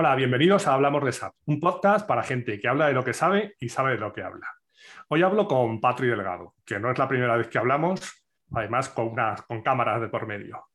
Hola, bienvenidos a Hablamos de SAP, un podcast para gente que habla de lo que sabe y sabe de lo que habla. Hoy hablo con Patri Delgado, que no es la primera vez que hablamos, además con, con cámaras de por medio.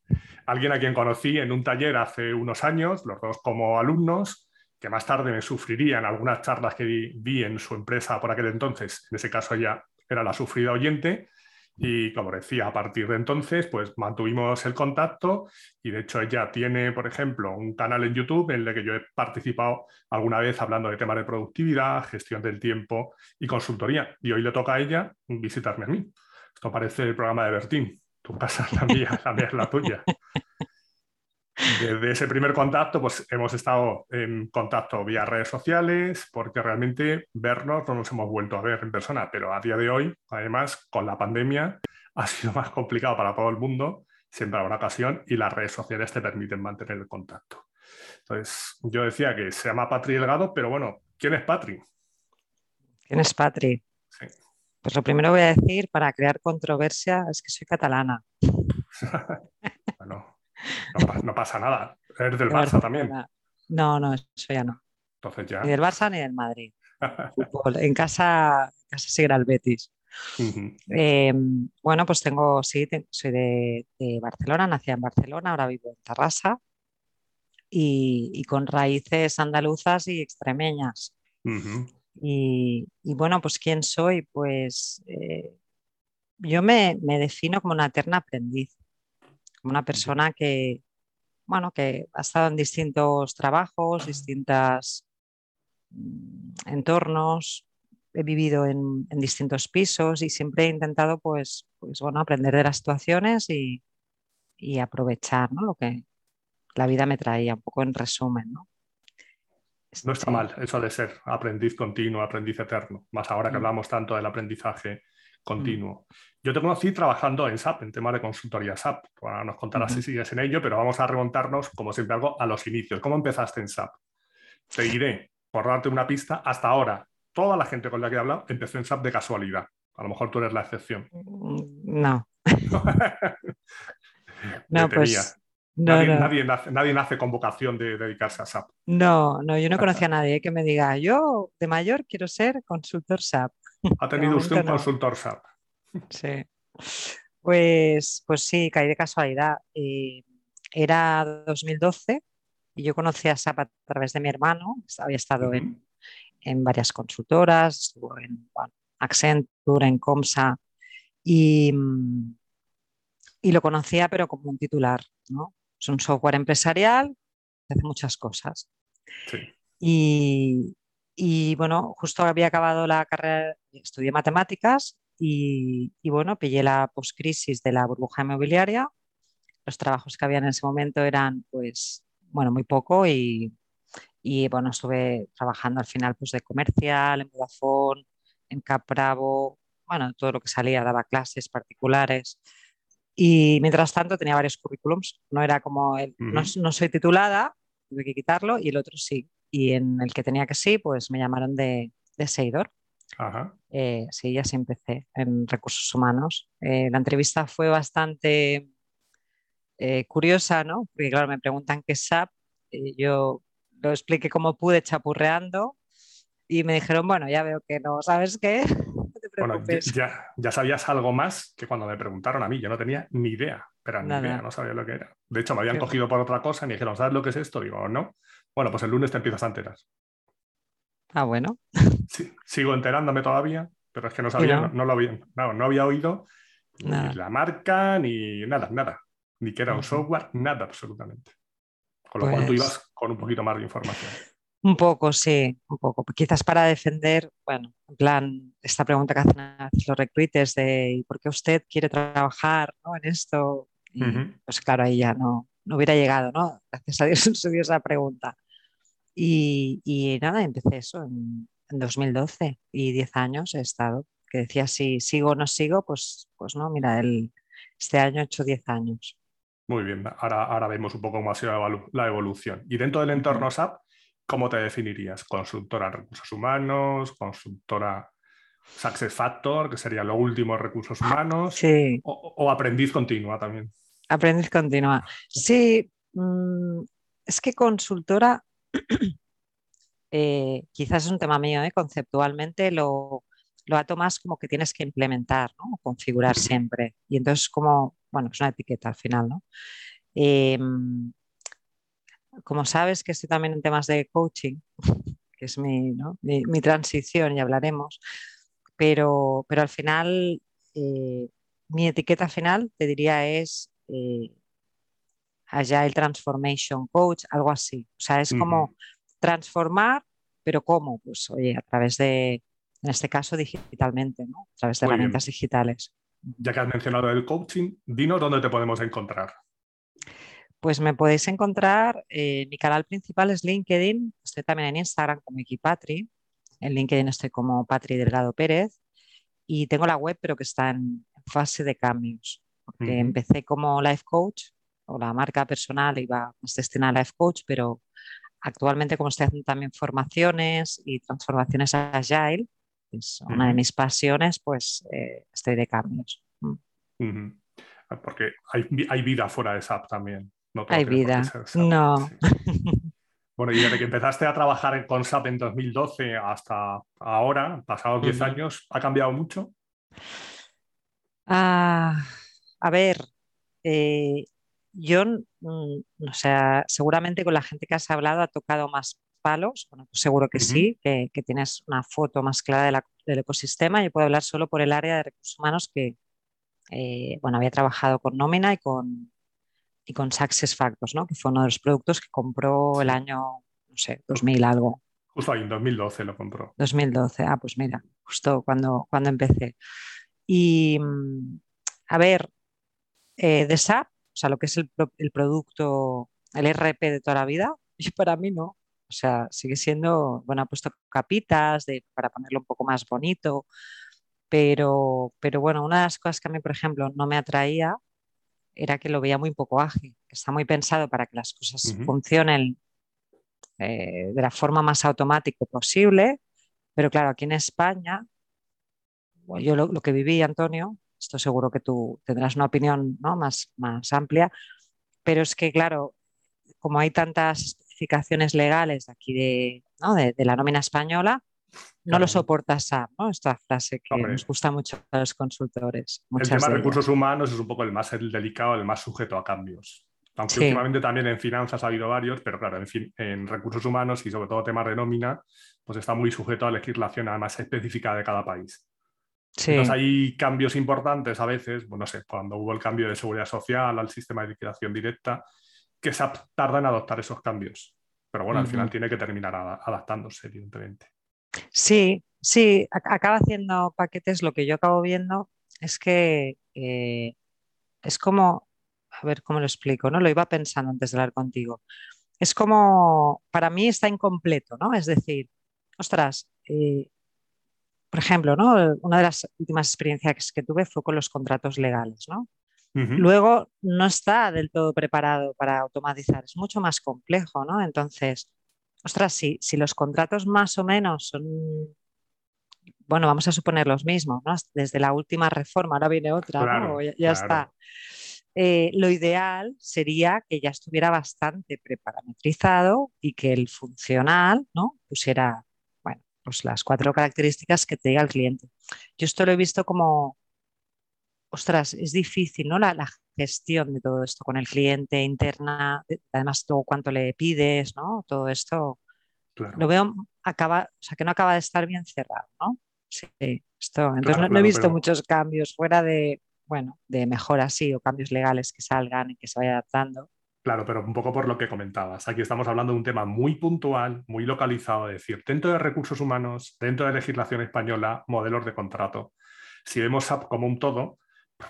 Alguien a quien conocí en un taller hace unos años, los dos como alumnos, que más tarde me sufriría en algunas charlas que vi, en su empresa por aquel entonces, en ese caso ella era la sufrida oyente, y como decía, a partir de entonces, pues mantuvimos el contacto y de hecho ella tiene, por ejemplo, un canal en YouTube en el que yo he participado alguna vez hablando de temas de productividad, gestión del tiempo y consultoría. Y hoy le toca a ella visitarme a mí. Esto parece el programa de Bertín. Tu casa es la mía, la mía es la tuya. Desde ese primer contacto, pues hemos estado en contacto vía redes sociales, porque realmente vernos no nos hemos vuelto a ver en persona, pero a día de hoy, además, con la pandemia, ha sido más complicado para todo el mundo, siempre habrá ocasión, y las redes sociales te permiten mantener el contacto. Entonces, yo decía que se llama Patri Delgado, pero bueno, ¿quién es Patri? ¿Quién es Patri? Sí. Pues lo primero voy a decir, para crear controversia, es que soy catalana. no, pasa nada. Eres del Barça también. No, no, eso ya no. Entonces ya. Ni del Barça ni del Madrid. En casa, casa seguirá el Betis. Em, bueno, pues tengo, sí, soy de, Barcelona, nací en Barcelona, ahora vivo en Tarrasa y, con raíces andaluzas y extremeñas. y, bueno, pues ¿quién soy? Pues eh, yo me, me, defino como una eterna aprendiz una persona que, bueno, que ha estado en distintos trabajos, distintos mm, entornos, he vivido en, distintos pisos y siempre he intentado pues, pues bueno, aprender de las situaciones y, aprovechar lo que la vida me traía, un poco en resumen. ¿no? No está mal eso de ser aprendiz continuo, aprendiz eterno, más ahora que mm. hablamos tanto del aprendizaje continuo. Yo te conocí trabajando en SAP, en temas de consultoría SAP. Ahora nos contarás si sigues en ello, pero vamos a remontarnos, como siempre algo a los inicios. ¿Cómo empezaste en SAP? Te diré, por darte una pista, hasta ahora, toda la gente con la que he hablado empezó en SAP de casualidad. A lo mejor tú eres la excepción. Mm, no. no, pues... nadie, nace, con vocación de dedicarse a SAP. No, no, yo no conocía a nadie que me diga, yo de mayor quiero ser consultor SAP. Ha tenido usted un consultor SAP. Sí. Pues, pues sí, caí de casualidad. Eh, era 2012 y yo conocí a SAP a través de mi hermano. Había estado en, varias consultoras, estuvo en Accenture, en Comsa y, y, lo conocía pero como un titular. ¿no? Es un software empresarial que hace muchas cosas. Sí. Y, y bueno, justo había acabado la carrera, estudié matemáticas y, bueno, pillé la postcrisis de la burbuja inmobiliaria. Los trabajos que había en ese momento eran, pues, bueno, muy poco y, y bueno, estuve trabajando al final pues de comercial, en Vodafone, en Capravo, bueno, todo lo que salía, daba clases particulares. Y mientras tanto tenía varios currículums, no era como, el, no, no, soy titulada, tuve que quitarlo, y el otro sí y en el que tenía que sí, pues me llamaron de, de Seidor. Eh, sí, ya sí empecé en recursos humanos. Eh, la entrevista fue bastante eh, curiosa, ¿no? Porque claro, me preguntan qué es SAP, yo lo expliqué como pude chapurreando y me dijeron, bueno, ya veo que no sabes qué. Bueno, ya, ya, sabías algo más que cuando me preguntaron a mí, yo no tenía ni idea, pero ni idea, no sabía lo que era. De hecho, me habían cogido por otra cosa y me dijeron, ¿sabes lo que es esto? Digo, no. Bueno, pues el lunes te empiezas a enterar. Ah, bueno. Sí, sigo enterándome todavía, pero es que no sabía, no, lo había, no, había oído ni la marca, ni nada, nada. Ni que era un software, nada absolutamente. Con lo cual tú pues ibas con un poquito más de información. Un poco, sí, un poco. Quizás para defender, bueno, en plan, esta pregunta que hacen los recruiters de ¿por qué usted quiere trabajar en esto? Pues claro, ahí ya no, no hubiera llegado, ¿no? Gracias a Dios se dio esa pregunta. Y, nada, empecé eso en, 2012 y 10 años he estado. Que decía, si sigo o no sigo, pues, pues no, mira, el, este año he hecho 10 años. Muy bien, ahora, ahora vemos un poco cómo ha sido la evolución. Y dentro del entorno SAP, ¿cómo te definirías? ¿Consultora en recursos humanos? ¿Consultora Success Factor, que sería lo último recursos humanos? Sí. O, aprendiz continua también? Aprendiz continua. Sí, mm, es que consultora eh, quizás es un tema mío, ¿eh? conceptualmente lo, lo ato más como que tienes que implementar, ¿no? configurar siempre. Y entonces como, bueno, es una etiqueta al final, ¿no? Em, como sabes que estoy también en temas de coaching, que es mi, mi, transición y hablaremos, pero, pero al final eh, mi etiqueta final te diría es eh, Agile Transformation Coach, algo así. O sea, es como transformar, pero ¿cómo? Pues oye, a través de, en este caso digitalmente, ¿no? a través de herramientas digitales. Ya que has mencionado el coaching, dinos dónde te podemos encontrar. Pues me podéis encontrar, eh, mi canal principal es LinkedIn, estoy también en Instagram como Equipatri, en LinkedIn estoy como Patri Delgado Pérez y tengo la web pero que está en fase de cambios, porque empecé como life coach o la marca personal iba más destinada a life coach, pero actualmente como estoy haciendo también formaciones y transformaciones agile, es una de mis pasiones, pues eh, estoy de cambios. Mm. Porque hay, hay, vida fuera de SAP también. Hay vida. No. Bueno, y desde que empezaste a trabajar con SAP en 2012 hasta ahora, pasados 10 años, ¿ha cambiado mucho? Ah, a ver, eh, yo, mm, o sea, seguramente con la gente que has hablado ha tocado más palos, bueno, pues seguro que sí, que, tienes una foto más clara del ecosistema. Yo puedo hablar solo por el área de recursos humanos que, eh, bueno, había trabajado con nómina y con, y con Success Factors, ¿no? que fue uno de los productos que compró el año, no sé, 2000 algo. Justo ahí, en 2012 lo compró. 2012, ah, pues mira, justo cuando, cuando empecé. Y, mm, a ver, eh, de SAP, o sea, lo que es el, el, producto, el RP de toda la vida, y para mí no. O sea, sigue siendo, bueno, ha puesto capitas de, para ponerlo un poco más bonito, pero, pero bueno, una de las cosas que a mí, por ejemplo, no me atraía era que lo veía muy poco ágil, que está muy pensado para que las cosas funcionen eh, de la forma más automática posible, pero claro, aquí en España, yo lo, que viví, Antonio, estoy seguro que tú tendrás una opinión más, más amplia, pero es que, claro, como hay tantas especificaciones legales de aquí de, de la nómina española, no lo soporta SAP, ¿no? Esta frase que nos gusta mucho a los consultores. El tema de recursos humanos es un poco el más delicado, el más sujeto a cambios. Aunque últimamente también en finanzas ha habido varios, pero claro, en, fin, en recursos humanos y sobre todo temas de nómina, pues está muy sujeto a la legislación además específica de cada país. Entonces hay cambios importantes a veces, bueno, no sé, cuando hubo el cambio de seguridad social al sistema de liquidación directa, que SAP tarda en adoptar esos cambios. Pero bueno, al final tiene que terminar adaptándose, evidentemente. Sí, sí, acaba haciendo paquetes. Lo que yo acabo viendo es que eh, es como, a ver cómo lo explico, ¿no? Lo iba pensando antes de hablar contigo. Es como, para mí está incompleto, ¿no? Es decir, ostras, eh, por ejemplo, ¿no? Una de las últimas experiencias que tuve fue con los contratos legales, ¿no? Luego no está del todo preparado para automatizar, es mucho más complejo, ¿no? Entonces, ostras, si, si los contratos más o menos son, bueno, vamos a suponer los mismos, ¿no? Desde la última reforma, ahora viene otra, ¿no? Ya, está. Eh, lo ideal sería que ya estuviera bastante preparametrizado y que el funcional, ¿no? Pusiera, pues las cuatro características que te diga el cliente. Yo esto lo he visto como, ostras, es difícil, ¿no? La, gestión de todo esto con el cliente interna, además todo cuánto le pides, ¿no? Todo esto lo veo acaba, o sea, que no acaba de estar bien cerrado, ¿no? Sí, esto. Entonces no, he visto muchos cambios fuera de, bueno, de mejoras sí o cambios legales que salgan y que se vaya adaptando. Claro, pero un poco por lo que comentabas. Aquí estamos hablando de un tema muy puntual, muy localizado, es decir, dentro de recursos humanos, dentro de legislación española, modelos de contrato. Si vemos SAP como un todo,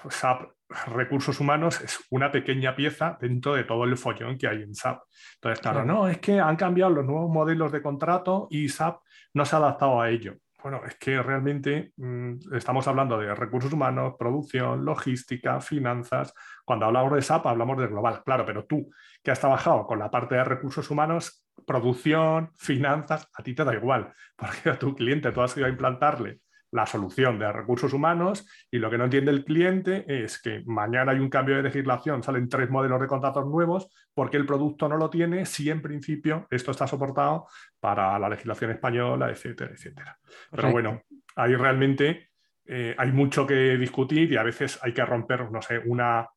SAP Recursos Humanos es una pequeña pieza dentro de todo el follón que hay en SAP. Entonces, claro, no, es que han cambiado los nuevos modelos de contrato y SAP no se ha adaptado a ello. Bueno, es que realmente mm, estamos hablando de recursos humanos, producción, logística, finanzas. Cuando hablamos de SAP hablamos de global, claro, pero tú que has trabajado con la parte de recursos humanos, producción, finanzas, a ti te da igual, porque a tu cliente tú has ido a implantarle la solución de recursos humanos y lo que no entiende el cliente es que mañana hay un cambio de legislación, salen tres modelos de contratos nuevos porque el producto no lo tiene si en principio esto está soportado para la legislación española, etcétera, etcétera. Pero bueno, ahí realmente eh, hay mucho que discutir y a veces hay que romper, no sé, una,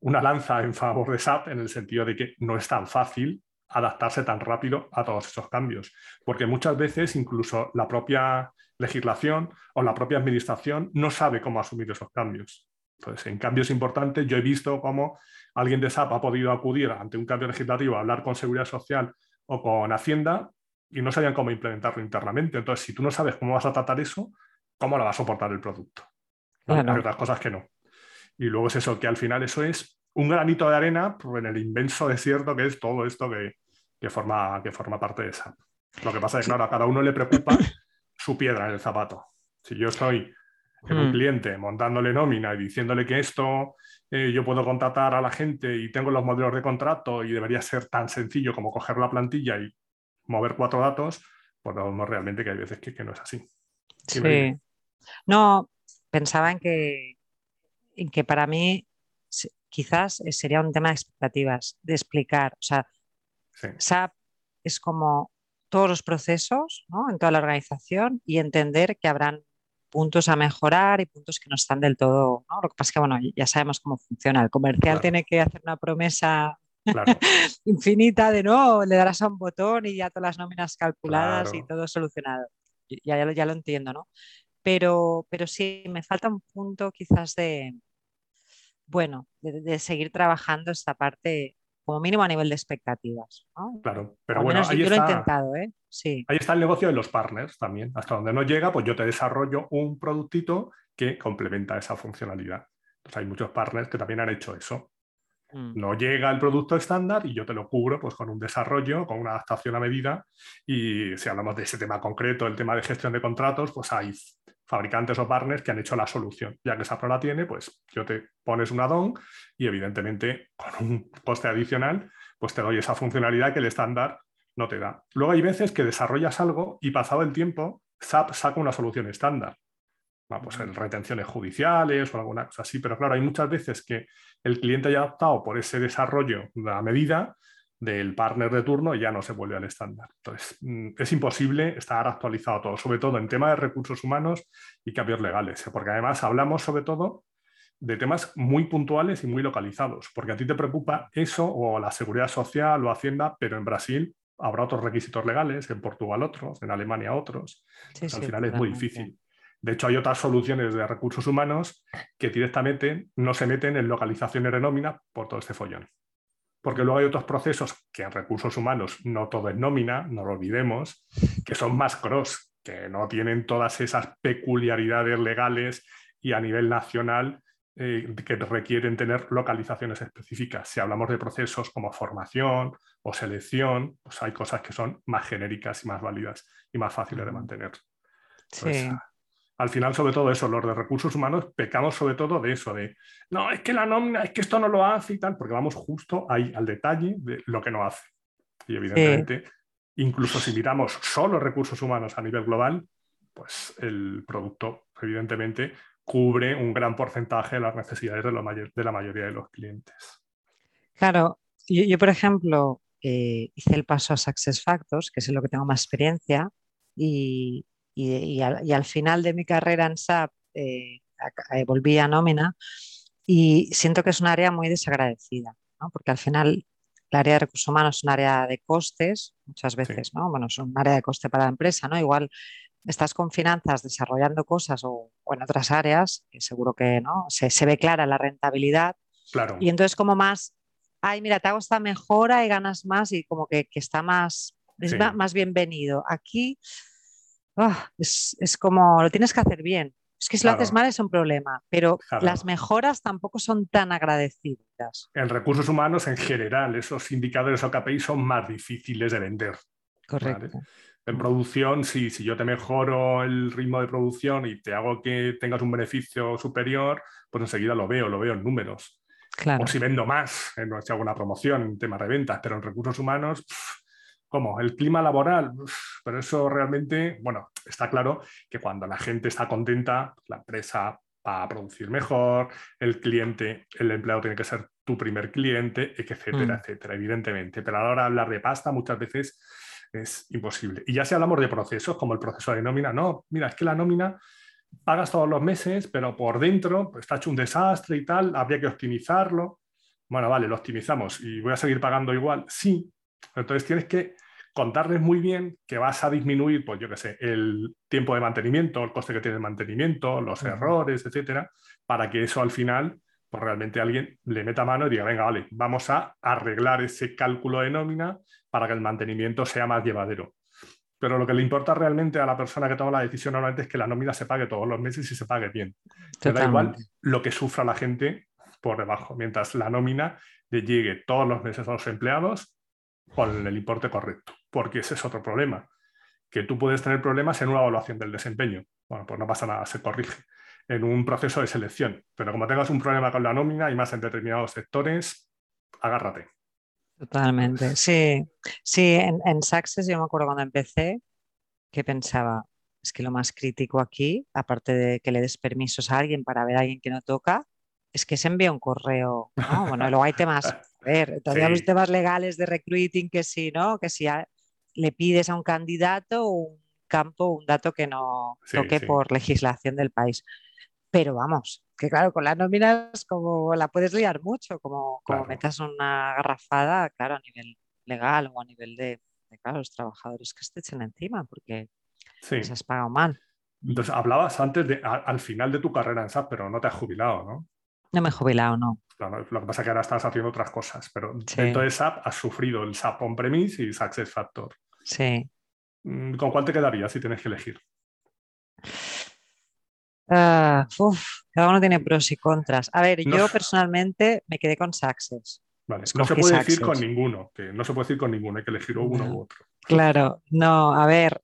una lanza en favor de SAP en el sentido de que no es tan fácil adaptarse tan rápido a todos esos cambios, porque muchas veces incluso la propia legislación o la propia administración no sabe cómo asumir esos cambios. Entonces, en cambios importantes, yo he visto cómo alguien de SAP ha podido acudir ante un cambio legislativo a hablar con Seguridad Social o con Hacienda y no sabían cómo implementarlo internamente. Entonces, si tú no sabes cómo vas a tratar eso, ¿cómo lo va a soportar el producto? Hay otras cosas que no. Y luego es eso, que al final eso es un granito de arena pues, en el inmenso desierto que es todo esto que, forma, que forma parte de SAP. Lo que pasa es que, claro, a cada uno le preocupa su piedra en el zapato. Si yo estoy en un mm. cliente montándole nómina y diciéndole que esto eh, yo puedo contratar a la gente y tengo los modelos de contrato y debería ser tan sencillo como coger la plantilla y mover cuatro datos, pues no, realmente que hay veces que, no es así. Sí. No, pensaba en que, en que para mí quizás eh, sería un tema de expectativas, de explicar. O sea, SAP es como todos los procesos en toda la organización y entender que habrán puntos a mejorar y puntos que no están del todo. Lo que pasa es que, bueno, ya sabemos cómo funciona. El comercial tiene que hacer una promesa infinita de no, le darás a un botón y ya todas las nóminas calculadas y todo solucionado. Ya, ya, ya, lo entiendo, ¿no? Pero, pero sí, me falta un punto quizás de, bueno, de, seguir trabajando esta parte como mínimo a nivel de expectativas. Claro, pero bueno, ahí yo está, lo he intentado, ¿eh? Sí. Ahí está el negocio de los partners también. Hasta donde no llega, pues yo te desarrollo un productito que complementa esa funcionalidad. Entonces hay muchos partners que también han hecho eso. Mm. No llega el producto estándar y yo te lo cubro pues, con un desarrollo, con una adaptación a medida. Y si hablamos de ese tema concreto, el tema de gestión de contratos, pues hay fabricantes o partners que han hecho la solución. Ya que esa la tiene, pues yo te pones un add-on y evidentemente con un coste adicional, pues te doy esa funcionalidad que el estándar no te da. Luego hay veces que desarrollas algo y pasado el tiempo, SAP saca una solución estándar. Vamos, en retenciones judiciales o alguna cosa así, pero claro, hay muchas veces que el cliente haya optado por ese desarrollo de la medida del partner de turno ya no se vuelve al estándar. Entonces, mm, es imposible estar actualizado todo, sobre todo en tema de recursos humanos y cambios legales, ¿eh? porque además hablamos sobre todo de temas muy puntuales y muy localizados, porque a ti te preocupa eso o la seguridad social o Hacienda, pero en Brasil habrá otros requisitos legales, en Portugal otros, en Alemania otros. al final es muy difícil. De hecho, hay otras soluciones de recursos humanos que directamente no se meten en localización y renómina por todo este follón porque luego hay otros procesos que en recursos humanos no todo es nómina, no lo olvidemos, que son más cross, que no tienen todas esas peculiaridades legales y a nivel nacional eh, que requieren tener localizaciones específicas. Si hablamos de procesos como formación o selección, pues hay cosas que son más genéricas y más válidas y más fáciles de mantener. sí al final, sobre todo eso, los de recursos humanos pecamos sobre todo de eso, de no, es que la nómina, es que esto no lo hace y tal, porque vamos justo ahí al detalle de lo que no hace. Y evidentemente, incluso si miramos solo recursos humanos a nivel global, pues el producto, evidentemente, cubre un gran porcentaje de las necesidades de, la mayoría de los clientes. Claro, yo, por ejemplo, eh, hice el paso a Success Factors, que es en lo que tengo más experiencia, y, y, al, final de mi carrera en SAP eh, eh, volví a nómina y siento que es un área muy desagradecida, porque al final el área de recursos humanos es un área de costes, muchas veces, ¿no? Bueno, es un área de coste para la empresa, ¿no? Igual estás con finanzas desarrollando cosas o, en otras áreas, que seguro que no, se, ve clara la rentabilidad. Claro. Y entonces como más, ay, mira, te hago esta mejora y ganas más y como que, está más, es más bienvenido. Aquí Ah, es, como, lo tienes que hacer bien. Es que si lo haces mal es un problema, pero las mejoras tampoco son tan agradecidas. En recursos humanos, en general, esos indicadores o KPI son más difíciles de vender. Correcto. En producción, sí, si yo te mejoro el ritmo de producción y te hago que tengas un beneficio superior, pues enseguida lo veo, lo veo en números. O si vendo más, si hago una promoción en tema de ventas, pero en recursos humanos, ¿Cómo? El clima laboral, pero eso realmente, bueno, está claro que cuando la gente está contenta, la empresa va a producir mejor, el cliente, el empleado tiene que ser tu primer cliente, etcétera, mm. etcétera, evidentemente. Pero a la hora de hablar de pasta muchas veces es imposible. Y ya si hablamos de procesos, como el proceso de nómina, no, mira, es que la nómina pagas todos los meses, pero por dentro pues, está hecho un desastre y tal, habría que optimizarlo. Bueno, vale, lo optimizamos y voy a seguir pagando igual. Sí, entonces tienes que contarles muy bien que vas a disminuir, pues yo qué sé, el tiempo de mantenimiento, el coste que tiene el mantenimiento, los errores, etcétera, para que eso al final, pues realmente alguien le meta mano y diga, venga, vale, vamos a arreglar ese cálculo de nómina para que el mantenimiento sea más llevadero. Pero lo que le importa realmente a la persona que toma la decisión normalmente es que la nómina se pague todos los meses y se pague bien. Te da igual lo que sufra la gente por debajo, mientras la nómina le llegue todos los meses a los empleados con el importe correcto, porque ese es otro problema, que tú puedes tener problemas en una evaluación del desempeño. Bueno, pues no pasa nada, se corrige en un proceso de selección, pero como tengas un problema con la nómina y más en determinados sectores, agárrate. Totalmente, sí. Sí, en, en Success yo me acuerdo cuando empecé que pensaba, es que lo más crítico aquí, aparte de que le des permisos a alguien para ver a alguien que no toca, es que se envía un correo. Bueno, luego hay temas, a ver, todavía los temas legales de recruiting que sí, ¿no? Que si le pides a un candidato un campo, un dato que no toque por legislación del país. Pero vamos, que claro, con las nóminas como la puedes liar mucho, como, como metas una garrafada, claro, a nivel legal o a nivel de, los trabajadores que te echen encima, porque se has pagado mal. Entonces, hablabas antes de al final de tu carrera en SAP, pero no te has jubilado, ¿no? No me he jubilado, no. lo que pasa es que ahora estás haciendo otras cosas, pero dentro de SAP has sufrido el SAP on-premise y Success Factor. Sí. Mm, ¿Con cuál te quedaría si tienes que elegir? Ah, cada uno tiene pros y contras. A ver, yo personalmente me quedé con Success. Vale. No se puede decir con ninguno, que no se puede decir con ninguno, hay que elegir uno u otro. Claro, no, a ver,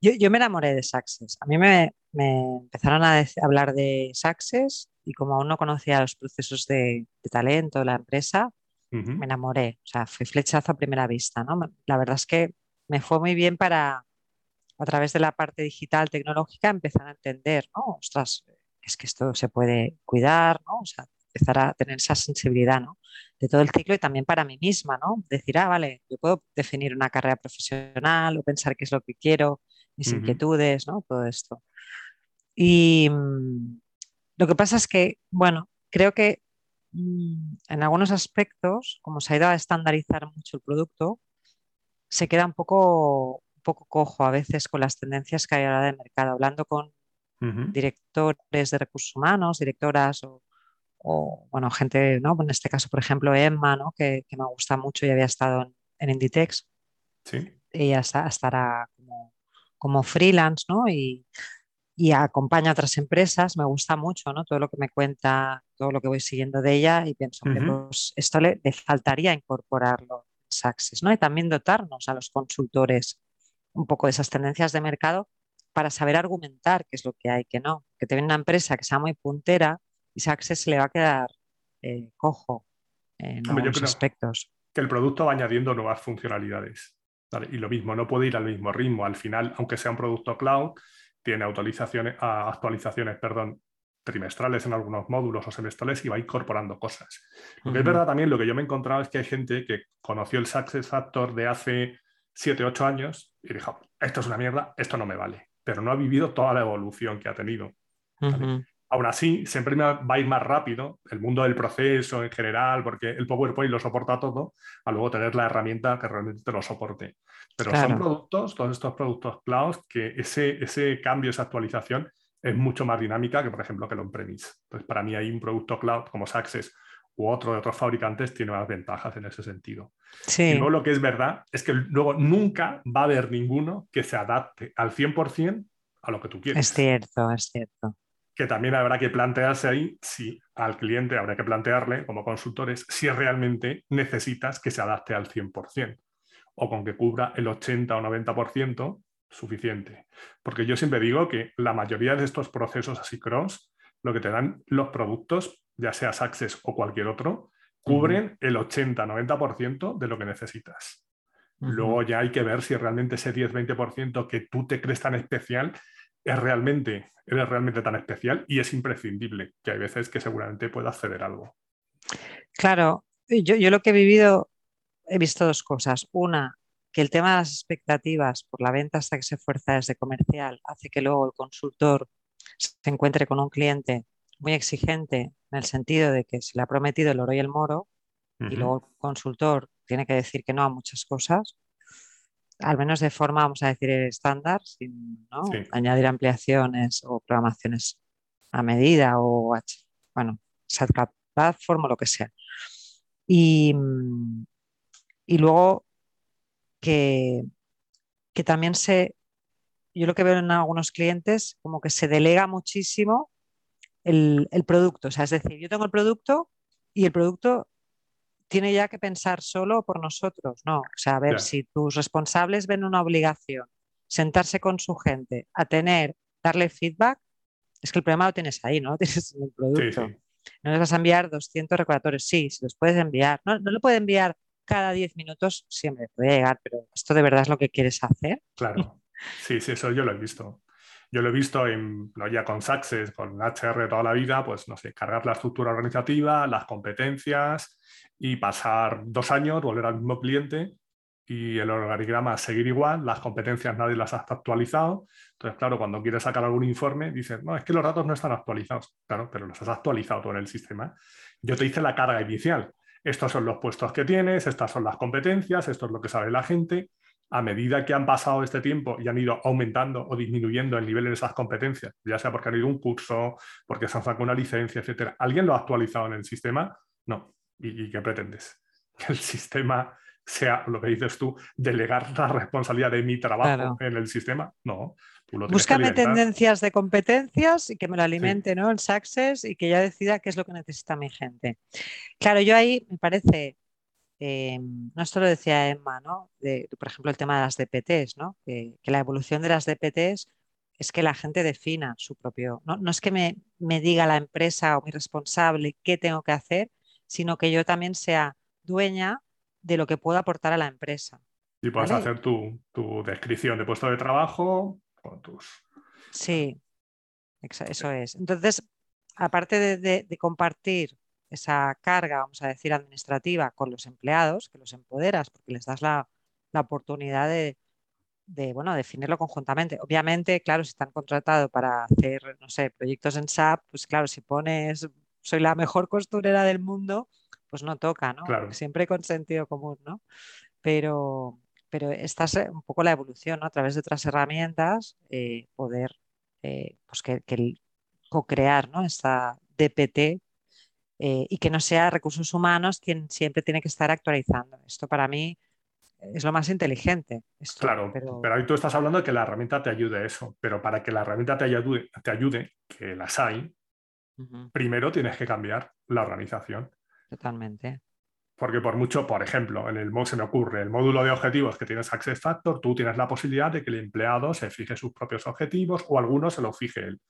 yo, me enamoré de Success. A mí me, empezaron a hablar de Success y como aún no conocía los procesos de, talento de la empresa, me enamoré. O sea, fui flechazo a primera vista, ¿no? La verdad es que me fue muy bien para, a través de la parte digital tecnológica, empezar a entender, ¿no? Ostras, es que esto se puede cuidar, ¿no? O sea, empezar a tener esa sensibilidad, ¿no? De todo el ciclo y también para mí misma, ¿no? Decir, ah, vale, yo puedo definir una carrera profesional o pensar qué es lo que quiero, mis inquietudes, ¿no? Todo esto. Y mm, lo que pasa es que, bueno, creo que mm, en algunos aspectos, como se ha ido a estandarizar mucho el producto, se queda un poco, un poco cojo a veces con las tendencias que hay ahora de mercado, hablando con directores de recursos humanos, directoras o, bueno, gente, ¿no? En este caso, por ejemplo, Emma, ¿no? que, me gusta mucho y había estado en, Inditex. Sí. Ella estará como, como freelance, ¿no? Y, y acompaña a otras empresas, me gusta mucho, ¿no? Todo lo que me cuenta, todo lo que voy siguiendo de ella y pienso, que pues esto le, faltaría incorporarlo ¿no? Y también dotarnos a los consultores un poco de esas tendencias de mercado para saber argumentar qué es lo que hay, que no. Que te viene una empresa que sea muy puntera y Saxes se le va a quedar eh, cojo en algunos aspectos. Que el producto va añadiendo nuevas funcionalidades. Y lo mismo, no puede ir al mismo ritmo. Al final, aunque sea un producto cloud, tiene actualizaciones, actualizaciones perdón, trimestrales en algunos módulos o semestrales y va incorporando cosas. Lo que es verdad también, lo que yo me he encontrado es que hay gente que conoció el Success Factor de hace 7, 8 años y dijo, esto es una mierda, esto no me vale, pero no ha vivido toda la evolución que ha tenido. Aún así, siempre va a ir más rápido el mundo del proceso en general, porque el PowerPoint lo soporta todo, a luego tener la herramienta que realmente te lo soporte. Pero son productos, todos estos productos cloud, que ese, ese cambio, esa actualización es mucho más dinámica que, por ejemplo, que el on-premise. Entonces, para mí hay un producto cloud como Success u otro de otros fabricantes tiene más ventajas en ese sentido. Sí. Y luego lo que es verdad es que luego nunca va a haber ninguno que se adapte al 100% a lo que tú quieres. Es cierto, es cierto que también habrá que plantearse ahí si al cliente habrá que plantearle como consultores si realmente necesitas que se adapte al 100% o con que cubra el 80 o 90% suficiente. Porque yo siempre digo que la mayoría de estos procesos así cross, lo que te dan los productos, ya sea Access o cualquier otro, cubren el 80-90% de lo que necesitas. Luego ya hay que ver si realmente ese 10-20% que tú te crees tan especial es realmente, eres realmente tan especial y es imprescindible, que hay veces que seguramente puedas ceder algo. Claro, yo, yo lo que he vivido, he visto dos cosas. Una, que el tema de las expectativas por la venta hasta que se fuerza desde comercial hace que luego el consultor se encuentre con un cliente muy exigente en el sentido de que se le ha prometido el oro y el moro y luego el consultor tiene que decir que no a muchas cosas, al menos de forma, vamos a decir, estándar, sin añadir ampliaciones o programaciones a medida o, bueno, SAT Platform o lo que sea. Y, y luego que, que también se, yo lo que veo en algunos clientes, como que se delega muchísimo el, el, producto. O sea, es decir, yo tengo el producto y el producto tiene ya que pensar solo por nosotros, ¿no? O sea, a ver, si tus responsables ven una obligación, sentarse con su gente, a tener, darle feedback, es que el problema lo tienes ahí, ¿no? Tienes el producto. No les vas a enviar 200 recordatorios, sí, se los puedes enviar. No, no le puede enviar cada 10 minutos, siempre puede llegar, pero ¿esto de verdad es lo que quieres hacer? Claro, sí, sí, eso yo lo he visto. Yo lo he visto en, no ya con Success, con HR toda la vida, pues no sé, cargar la estructura organizativa, las competencias y pasar dos años, volver al mismo cliente y el organigrama seguir igual, las competencias nadie las ha actualizado. Entonces, claro, cuando quieres sacar algún informe, dices, no, es que los datos no están actualizados. Claro, pero los has actualizado todo en el sistema. Yo te hice la carga inicial. Estos son los puestos que tienes, estas son las competencias, esto es lo que sabe la gente a medida que han pasado este tiempo y han ido aumentando o disminuyendo el nivel de esas competencias, ya sea porque han ido un curso, porque se han sacado una licencia, etcétera, ¿alguien lo ha actualizado en el sistema? No. ¿Y, qué pretendes? Que el sistema sea lo que dices tú, delegar la responsabilidad de mi trabajo en el sistema. No. Búscame tendencias de competencias y que me lo alimente ¿no? el Success y que ya decida qué es lo que necesita mi gente. Claro, yo ahí me parece eh, no esto lo decía Emma, ¿no? por ejemplo, el tema de las DPTs, ¿no? Que, la evolución de las DPTs es que la gente defina su propio, no, es que me, diga la empresa o mi responsable qué tengo que hacer, sino que yo también sea dueña de lo que puedo aportar a la empresa. Y puedes hacer tu, descripción de puesto de trabajo con tus... Sí, eso es. Entonces, aparte de compartir esa carga, vamos a decir, administrativa con los empleados, que los empoderas porque les das la, oportunidad de, bueno, definirlo conjuntamente. Obviamente, claro, si están contratados para hacer, no sé, proyectos en SAP, pues claro, si pones, soy la mejor costurera del mundo, pues no toca, ¿no? Siempre con sentido común, ¿no? Pero, pero esta es un poco la evolución, ¿no? A través de otras herramientas, eh, poder, eh, pues que, que co-crear, ¿no? Esta DPT eh, y que no sea recursos humanos quien siempre tiene que estar actualizando. Esto para mí es lo más inteligente. claro, pero... ahí tú estás hablando de que la herramienta te ayude a eso, pero para que la herramienta te ayude, te ayude que las hay, primero tienes que cambiar la organización. Totalmente. Porque por mucho, por ejemplo, en el se me ocurre el módulo de objetivos que tienes Access Factor, tú tienes la posibilidad de que el empleado se fije sus propios objetivos o algunos se lo fije él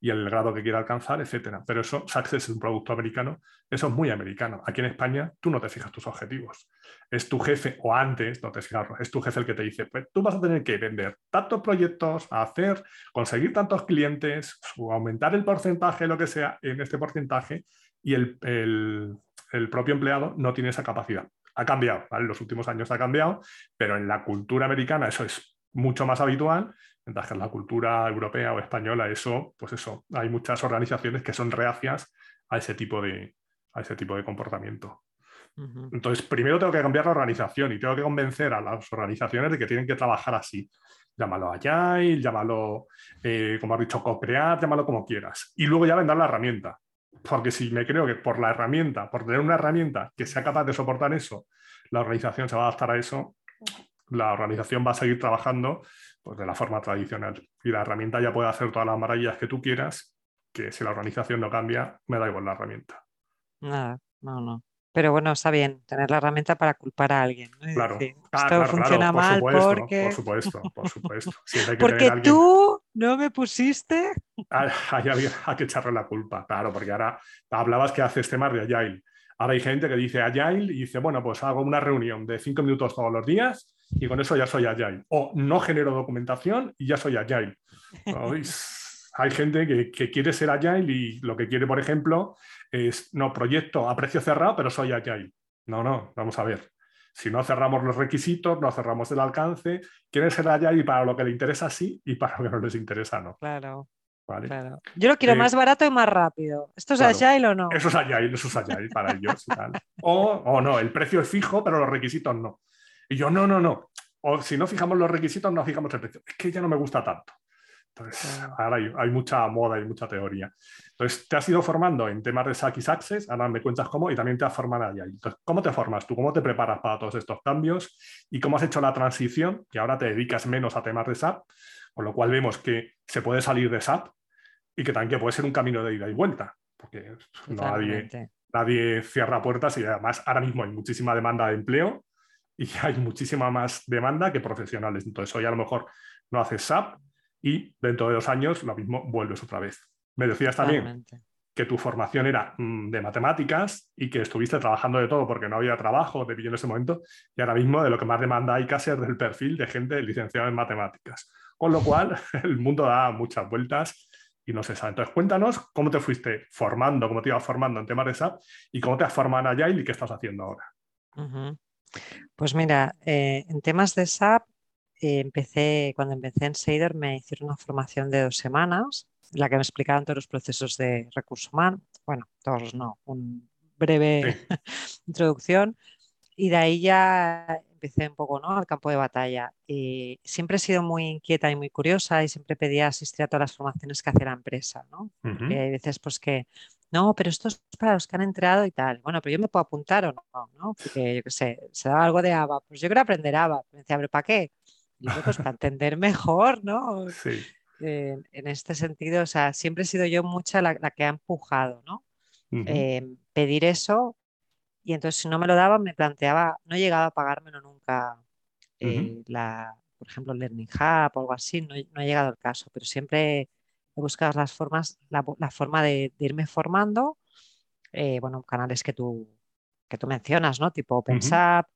y el grado que quiera alcanzar, etcétera. Pero eso, Access es un producto americano, eso es muy americano. Aquí en España tú no te fijas tus objetivos. Es tu jefe, o antes, no te fijas, es tu jefe el que te dice, pues tú vas a tener que vender tantos proyectos, hacer, conseguir tantos clientes, aumentar el porcentaje, lo que sea, en este porcentaje, y el el propio empleado no tiene esa capacidad. Ha cambiado, en los últimos años ha cambiado, pero en la cultura americana eso es mucho más habitual, mientras que en la cultura europea o española eso, pues eso, hay muchas organizaciones que son reacias a ese tipo de, a ese tipo de comportamiento. Entonces, primero tengo que cambiar la organización y tengo que convencer a las organizaciones de que tienen que trabajar así. Llámalo Agile, llámalo, eh, como has dicho, co-crear, llámalo como quieras. Y luego ya vendrá la herramienta. Porque si me creo que por la herramienta, por tener una herramienta que sea capaz de soportar eso, la organización se va a adaptar a eso, la organización va a seguir trabajando pues, de la forma tradicional. Y la herramienta ya puede hacer todas las maravillas que tú quieras, que si la organización no cambia, me da igual la herramienta. Nada, no, no. Pero bueno, está bien tener la herramienta para culpar a alguien. Claro, esto funciona mal porque... Por supuesto, por supuesto. porque tú no me pusiste. Hay, hay, que echarle la culpa, claro, porque ahora hablabas que haces temas de Agile. Ahora hay gente que dice Agile y dice, bueno, pues hago una reunión de cinco minutos todos los días y con eso ya soy Agile. O no genero documentación y ya soy Agile. Hay gente que, que, quiere ser Agile y lo que quiere, por ejemplo, es, no, proyecto a precio cerrado, pero soy Agile. No, no, vamos a ver. Si no cerramos los requisitos, no cerramos el alcance, quieren ser Agile y para lo que le interesa sí y para lo que no les interesa no. Claro. Claro. Yo lo quiero eh, más barato y más rápido. ¿Esto es Agile o no? Eso es Agile, eso es Agile para ellos. O, o, no, el precio es fijo, pero los requisitos no. Y yo, no, no, no. O si no fijamos los requisitos, no fijamos el precio. Es que ya no me gusta tanto. Entonces, ahora hay, mucha moda y mucha teoría. Entonces, te has ido formando en temas de SAC y Access, ahora me cuentas cómo, y también te has formado allá. Entonces, ¿cómo te formas tú? ¿Cómo te preparas para todos estos cambios? ¿Y cómo has hecho la transición? Que ahora te dedicas menos a temas de SAP, con lo cual vemos que se puede salir de SAP y que también puede ser un camino de ida y vuelta, porque nadie, nadie cierra puertas y además ahora mismo hay muchísima demanda de empleo y hay muchísima más demanda que profesionales. Entonces, hoy a lo mejor no haces SAP, y dentro de dos años lo mismo vuelves otra vez. Me decías también que tu formación era mm, de matemáticas y que estuviste trabajando de todo porque no había trabajo, de pillo en ese momento, y ahora mismo de lo que más demanda hay casi es del perfil de gente licenciada en matemáticas. Con lo cual, el mundo da muchas vueltas y no se sabe. Entonces, cuéntanos cómo te fuiste formando, cómo te ibas formando en temas de SAP y cómo te has formado en Agile y qué estás haciendo ahora. Pues mira, eh, en temas de SAP eh, empecé, cuando empecé en Seidor me hicieron una formación de dos semanas, en la que me explicaban todos los procesos de recurso humano, bueno, todos no, un breve introducción, y de ahí ya empecé un poco ¿no? al campo de batalla. Y siempre he sido muy inquieta y muy curiosa y siempre pedía asistir a todas las formaciones que hacía la empresa. ¿no? hay veces pues que, no, pero esto es para los que han entrado y tal. Bueno, pero yo me puedo apuntar o no, ¿no? Porque yo qué sé, se daba algo de ABA. Pues yo quiero aprender ABA. Me decía, pero ¿para qué? Pues para entender mejor, ¿no? Sí. en este sentido, o sea, siempre he sido yo mucha la, que ha empujado, ¿no? Em, pedir eso y entonces si no me lo daba me planteaba, no he llegado a pagármelo nunca, eh, la, por ejemplo, Learning Hub o algo así, no, no ha llegado el caso, pero siempre he buscado las formas, la, forma de, irme formando, eh, bueno, canales que tú, que tú mencionas, ¿no? Tipo OpenSAP,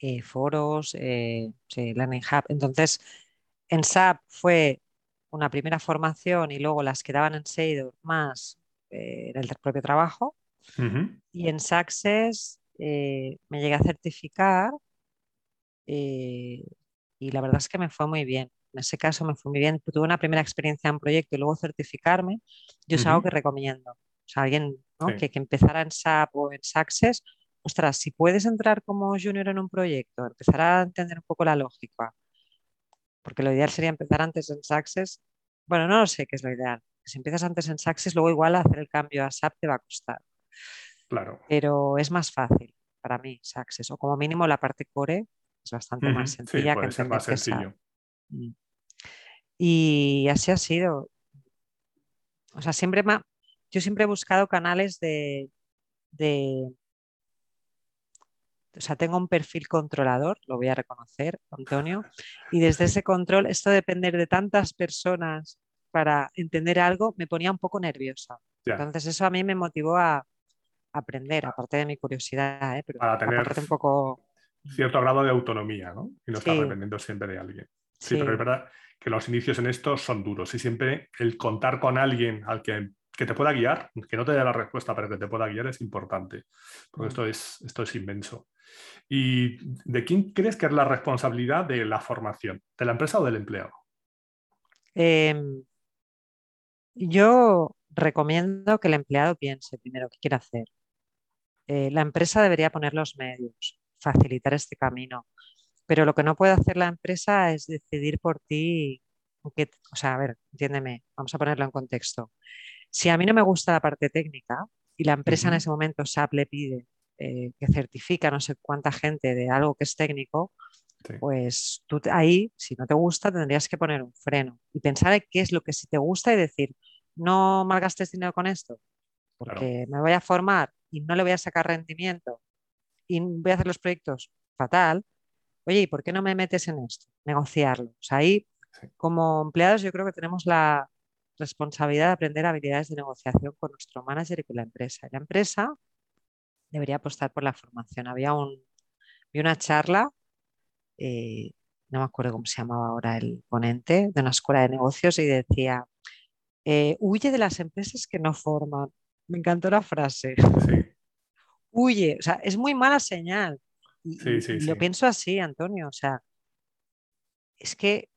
eh, foros, eh, Learning Hub. Entonces, en SAP fue una primera formación y luego las que daban en Seidor más eh, el propio trabajo. Y en Success me llegué a certificar y la verdad es que me fue muy bien. En ese caso me fue muy bien. Tuve una primera experiencia en proyecto y luego certificarme. Yo es algo que recomiendo. O sea, alguien que, que, empezara en SAP o en Success, ostras, si puedes entrar como junior en un proyecto, empezar a entender un poco la lógica, porque lo ideal sería empezar antes en Success. Bueno, no lo sé qué es lo ideal. Si empiezas antes en Success, luego igual hacer el cambio a SAP te va a costar. Claro. Pero es más fácil para mí Success, o como mínimo la parte core es bastante más sencilla. Sí, puede ser más sencillo. Mm. Y así ha sido. O sea, siempre yo siempre he buscado canales de, de o sea, tengo un perfil controlador, lo voy a reconocer, Antonio, y desde ese control, esto de depender de tantas personas para entender algo, me ponía un poco nerviosa. Entonces eso a mí me motivó a aprender, aparte de mi curiosidad, ¿eh? para tener un poco... cierto grado de autonomía, ¿no? Y no estar dependiendo siempre de alguien. Sí, pero es verdad que los inicios en esto son duros y siempre el contar con alguien al que que te pueda guiar, que no te dé la respuesta, pero que te pueda guiar es importante, porque esto es, esto es inmenso. ¿Y de quién crees que es la responsabilidad de la formación? ¿De la empresa o del empleado? Em, yo recomiendo que el empleado piense primero qué quiere hacer. Eh, la empresa debería poner los medios, facilitar este camino, pero lo que no puede hacer la empresa es decidir por ti. o sea, a ver, entiéndeme, vamos a ponerlo en contexto. Si a mí no me gusta la parte técnica y la empresa en ese momento SAP le pide eh, que certifica no sé cuánta gente de algo que es técnico, pues tú ahí, si no te gusta, tendrías que poner un freno y pensar en qué es lo que sí te gusta y decir, no malgastes dinero con esto, porque me voy a formar y no le voy a sacar rendimiento y voy a hacer los proyectos fatal. Oye, ¿y por qué no me metes en esto? Negociarlo. O sea, ahí, como empleados, yo creo que tenemos la responsabilidad de aprender habilidades de negociación con nuestro manager y con la empresa. La empresa debería apostar por la formación. Había un, una charla eh, no me acuerdo cómo se llamaba ahora el ponente, de una escuela de negocios y decía, eh, huye de las empresas que no forman. Me encantó la frase. Huye, o sea, es muy mala señal. Y, lo pienso así, Antonio, o sea, es que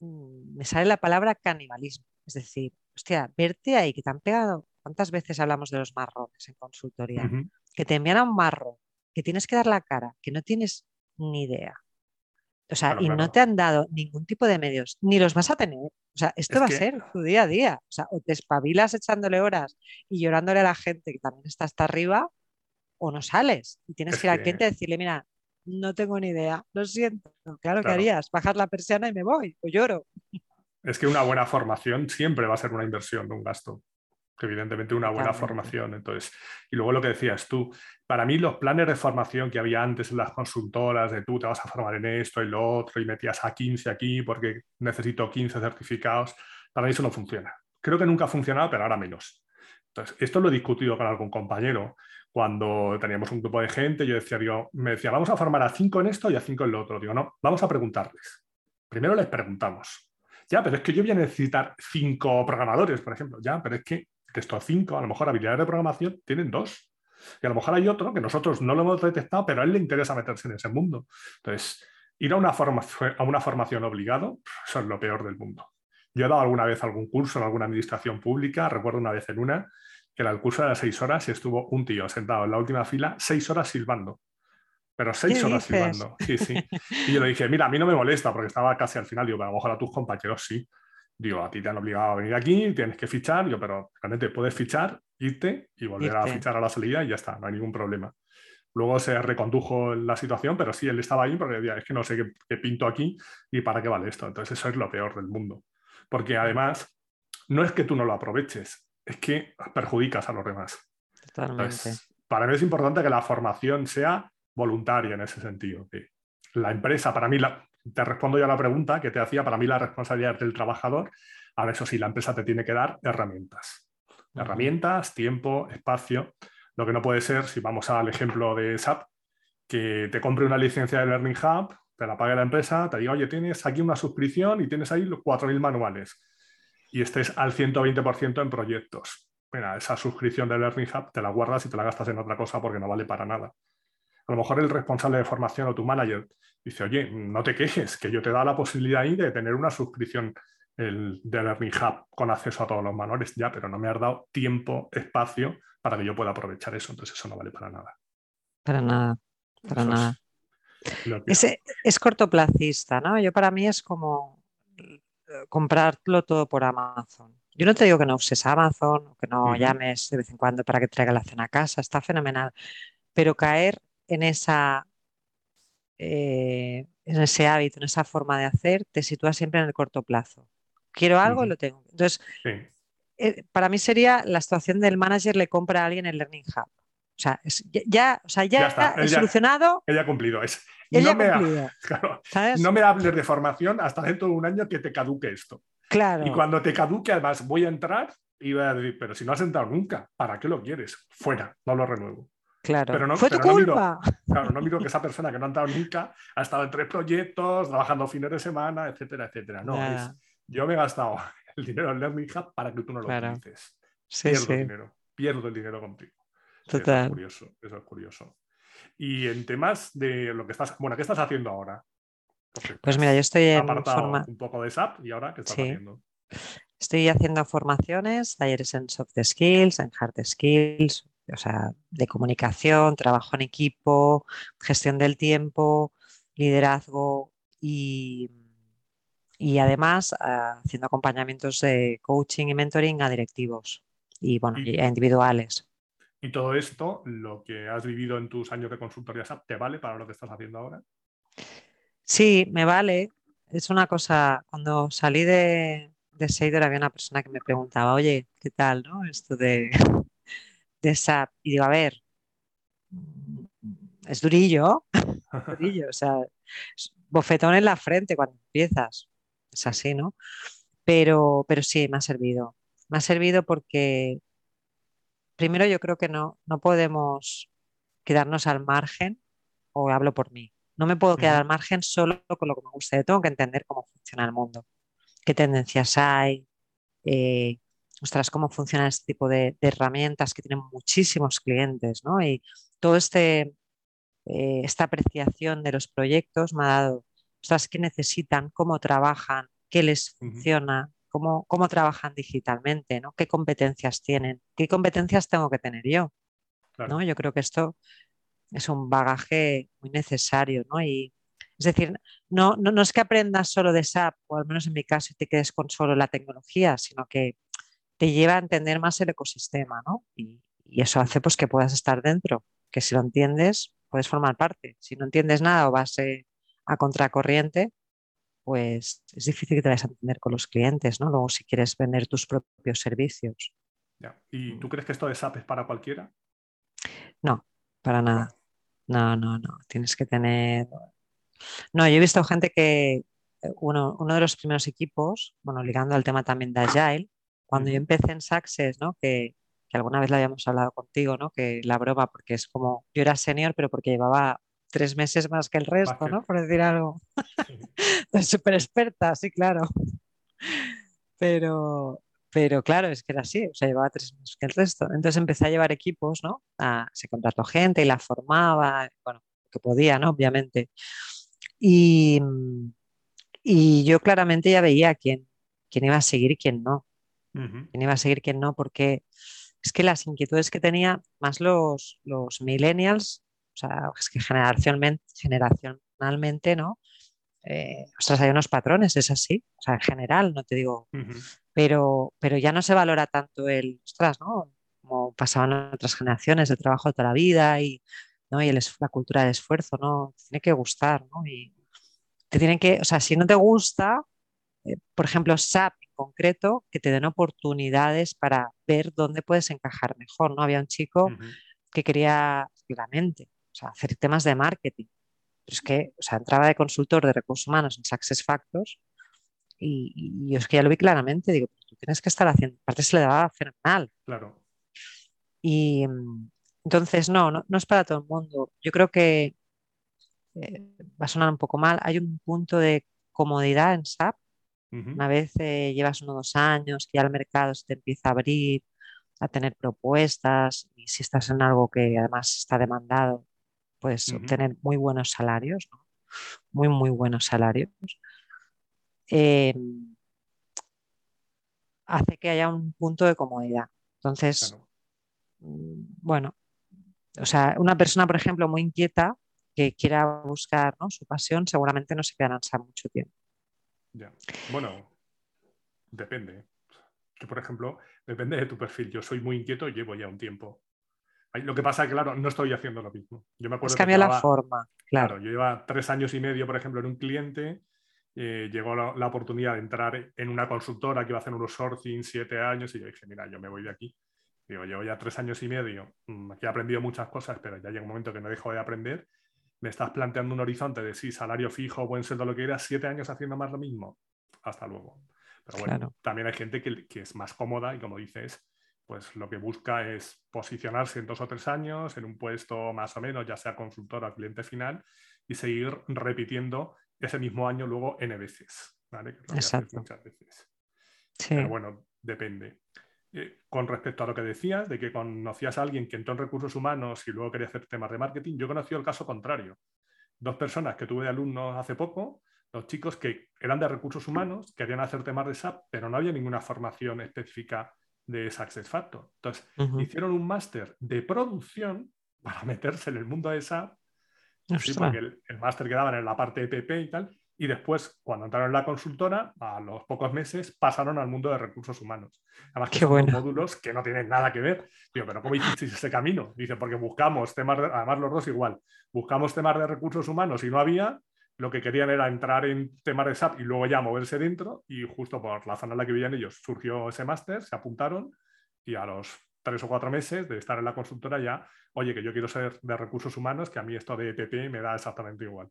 mm, me sale la palabra canibalismo. Es decir, hostia, verte ahí que te han pegado. ¿Cuántas veces hablamos de los marrones en consultoría? Que te envían a un marro, que tienes que dar la cara, que no tienes ni idea. O sea, y no te han dado ningún tipo de medios, ni los vas a tener. O sea, esto va a ser tu día a día. O sea, o te espabilas echándole horas y llorándole a la gente que también está hasta arriba, o no sales. Y tienes que ir al cliente y decirle, mira, no tengo ni idea, lo siento. Claro, que harías, bajar la persiana y me voy, o lloro. Es que una buena formación siempre va a ser una inversión, un gasto evidentemente una buena formación. Entonces, y luego lo que decías tú, para mí los planes de formación que había antes en las consultoras, de tú te vas a formar en esto y lo otro, y metías a 15 aquí porque necesito 15 certificados, para mí eso no funciona. Creo que nunca ha funcionado, pero ahora menos. Entonces, esto lo he discutido con algún compañero cuando teníamos un grupo de gente, yo decía, digo, me decía, vamos a formar a cinco en esto y a cinco en lo otro. Digo, no, vamos a preguntarles. Primero les preguntamos. Ya, pero es que yo voy a necesitar cinco programadores, por ejemplo. Ya, pero es que estos cinco, a lo mejor habilidades de programación tienen dos. Y a lo mejor hay otro que nosotros no lo hemos detectado, pero a él le interesa meterse en ese mundo. Entonces, ir a una, a una formación obligado, eso es lo peor del mundo. Yo he dado alguna vez algún curso en alguna administración pública, recuerdo una vez en una, que era el curso de las seis horas y estuvo un tío sentado en la última fila seis horas silbando. Pero seis horas silbando. Sí, sí. Y yo le dije, mira, a mí no me molesta porque estaba casi al final. Digo, a lo mejor a tus compañeros sí. Digo, a ti te han obligado a venir aquí, tienes que fichar, yo, pero realmente puedes fichar, irte y volver a fichar a la salida y ya está, no hay ningún problema. Luego se recondujo la situación, pero sí, él estaba ahí porque decía, es que no sé qué, pinto aquí y para qué vale esto. Entonces eso es lo peor del mundo. Porque además, no es que tú no lo aproveches, es que perjudicas a los demás. Totalmente. para mí es importante que la formación sea voluntaria en ese sentido. Que la empresa, para mí, la, te respondo ya a la pregunta que te hacía, para mí la responsabilidad del trabajador. Ahora, eso sí, la empresa te tiene que dar herramientas. Herramientas, tiempo, espacio. Lo que no puede ser, si vamos al ejemplo de SAP, que te compre una licencia de Learning Hub, te la pague la empresa, te diga, oye, tienes aquí una suscripción y tienes ahí los 4.000 manuales y estés al 120% en proyectos. Mira, esa suscripción de Learning Hub te la guardas y te la gastas en otra cosa porque no vale para nada. A lo mejor el responsable de formación o tu manager dice, oye, no te quejes, que yo te da la posibilidad ahí de tener una suscripción el, de Learning Hub con acceso a todos los manuales, ya, pero no me has dado tiempo, espacio para que yo pueda aprovechar eso, entonces eso no vale para nada. Para nada, para nada. Es, es, cortoplacista, ¿no? Yo para mí es como eh, comprarlo todo por Amazon. Yo no te digo que no uses Amazon, que no llames de vez en cuando para que traiga la cena a casa, está fenomenal, pero caer en, esa, eh, en ese hábito, en esa forma de hacer, te sitúa siempre en el corto plazo. Quiero algo y lo tengo. Entonces, eh, para mí sería la situación del manager le compra a alguien el Learning Hub. O sea, ya, o sea, ya, está, solucionado. Ella ha cumplido. Es, no, me no me hables de formación hasta dentro de un año que te caduque esto. Claro. Y cuando te caduque, además, voy a entrar y voy a decir, pero si no has entrado nunca, ¿para qué lo quieres? Fuera, no lo renuevo. Claro, pero no, fue tu culpa. miro, claro, no miro que esa persona que no ha entrado nunca ha estado en tres proyectos, trabajando fines de semana, etcétera, etcétera. No, yo me he gastado el dinero en Learning Hub para que tú no lo utilices. pierdo el dinero, pierdo el dinero contigo. Total. Eso es curioso, eso es curioso. Y en temas de lo que estás, bueno, ¿qué estás haciendo ahora? pues mira, yo estoy en forma... un poco de SAP y ahora ¿qué estás haciendo? Estoy haciendo formaciones, talleres en soft skills, en hard skills, o sea, de comunicación, trabajo en equipo, gestión del tiempo, liderazgo y, y además ah, haciendo acompañamientos de coaching y mentoring a directivos y, bueno, a individuales. ¿Y todo esto, lo que has vivido en tus años de consultoría SAP, te vale para lo que estás haciendo ahora? Sí, me vale. Es una cosa, cuando salí de, de Seidor había una persona que me preguntaba, oye, ¿qué tal? No? Esto de de SAP y digo, a ver, es durillo, durillo, o sea, bofetón en la frente cuando empiezas, es así, ¿no? Pero, pero sí, me ha servido. Me ha servido porque, primero, yo creo que no, no podemos quedarnos al margen, o hablo por mí, No me puedo quedar al margen solo con lo que me gusta. Yo tengo que entender cómo funciona el mundo, qué tendencias hay, eh, ostras, cómo funciona este tipo de, herramientas que tienen muchísimos clientes, ¿no? Y todo este, eh, esta apreciación de los proyectos me ha dado, ostras, qué necesitan, cómo trabajan, qué les funciona, cómo, cómo trabajan digitalmente, ¿no? ¿Qué competencias tienen? ¿Qué competencias tengo que tener yo? ¿no? Yo creo que esto es un bagaje muy necesario, ¿no? Y, es decir, no, no, es que aprendas solo de SAP, o al menos en mi caso, y te quedes con solo la tecnología, sino que te lleva a entender más el ecosistema, ¿no? Y, eso hace pues que puedas estar dentro, que si lo entiendes, puedes formar parte. Si no entiendes nada o vas eh, a contracorriente, pues es difícil que te vayas a entender con los clientes, ¿no? Luego si quieres vender tus propios servicios. ¿Y tú crees que esto de SAP es para cualquiera? No, para nada. No, no, no. Tienes que tener. No, yo he visto gente que eh, uno, uno de los primeros equipos, bueno, ligando al tema también de Agile, cuando yo empecé en Success, ¿no? Que, que alguna vez lo habíamos hablado contigo, ¿no? Que la broma, porque es como, yo era senior, pero porque llevaba tres meses más que el resto, ¿no? Por decir algo. Súper experta, sí, claro. Pero, pero claro, es que era así, o sea, llevaba tres meses que el resto. Entonces empecé a llevar equipos, ¿no? se contrató gente y la formaba, bueno, que podía, ¿no? Obviamente. Y, y yo claramente ya veía quién, quién iba a seguir y quién no. Quién iba a seguir, quién no, porque es que las inquietudes que tenía, más los, los millennials, o sea, es que generacionalmente, generacionalmente ¿no? Eh, ostras, hay unos patrones, es así, o sea, en general, no te digo, pero, pero ya no se valora tanto el, ostras, ¿no? Como pasaban otras generaciones, el trabajo de toda la vida y, ¿no? y la cultura de esfuerzo, ¿no? tiene que gustar, ¿no? Y te tienen que, o sea, si no te gusta, eh, por ejemplo, SAP concreto, que te den oportunidades para ver dónde puedes encajar mejor, ¿no? Había un chico que quería, o sea, hacer temas de marketing pero es que, o sea, entraba de consultor de recursos humanos en Success Factors y, es que ya lo vi claramente, digo, tú tienes que estar haciendo, aparte se le daba fenomenal. Claro. Y entonces, no, no, es para todo el mundo. Yo creo que eh, va a sonar un poco mal, hay un punto de comodidad en SAP. Una vez eh, llevas unos dos años, que ya el mercado se te empieza a abrir, a tener propuestas, y si estás en algo que además está demandado, puedes obtener muy buenos salarios, muy, muy buenos salarios. Em, hace que haya un punto de comodidad. Entonces, mm, bueno, o sea, una persona, por ejemplo, muy inquieta que quiera buscar su pasión, seguramente no se quedará mucho tiempo. Bueno, depende. Yo, por ejemplo, depende de tu perfil. Yo soy muy inquieto y llevo ya un tiempo. Lo que pasa es que, claro, no estoy haciendo lo mismo. Yo me acuerdo es cambia la forma, claro. Yo llevaba tres años y medio, por ejemplo, en un cliente. Eh, llegó la, oportunidad de entrar en una consultora que iba a hacer unos sourcing siete años y yo dije, mira, yo me voy de aquí. Digo, llevo ya tres años y medio, mm, aquí he aprendido muchas cosas, pero ya llega un momento que no dejo de aprender. Me estás planteando un horizonte de sí, salario fijo, buen sueldo, lo que era, siete años haciendo más lo mismo. Hasta luego. Pero bueno, también hay gente que, que, es más cómoda y como dices, pues lo que busca es posicionarse en dos o tres años en un puesto más o menos, ya sea consultor o cliente final, y seguir repitiendo ese mismo año luego N veces. Exacto. Muchas veces. Pero bueno, depende. Eh, con respecto a lo que decías, de que conocías a alguien que entró en recursos humanos y luego quería hacer temas de marketing, yo conocí el caso contrario. Dos personas que tuve de alumnos hace poco, dos chicos que eran de recursos humanos, querían hacer temas de SAP, pero no había ninguna formación específica de SuccessFactors. Entonces, hicieron un máster de producción para meterse en el mundo de SAP, porque el, máster quedaba en la parte de PP y tal, y después, cuando entraron en la consultora, a los pocos meses pasaron al mundo de recursos humanos. Además, que son módulos que no tienen nada que ver. Digo, pero ¿cómo hicisteis ese camino? Dice, porque buscamos temas, de, además los dos igual, buscamos temas de recursos humanos y no había, lo que querían era entrar en temas de SAP y luego ya moverse dentro y justo por la zona en la que vivían ellos surgió ese máster, se apuntaron y a los tres o cuatro meses de estar en la consultora ya, oye, que yo quiero ser de recursos humanos, que a mí esto de EPP me da exactamente igual.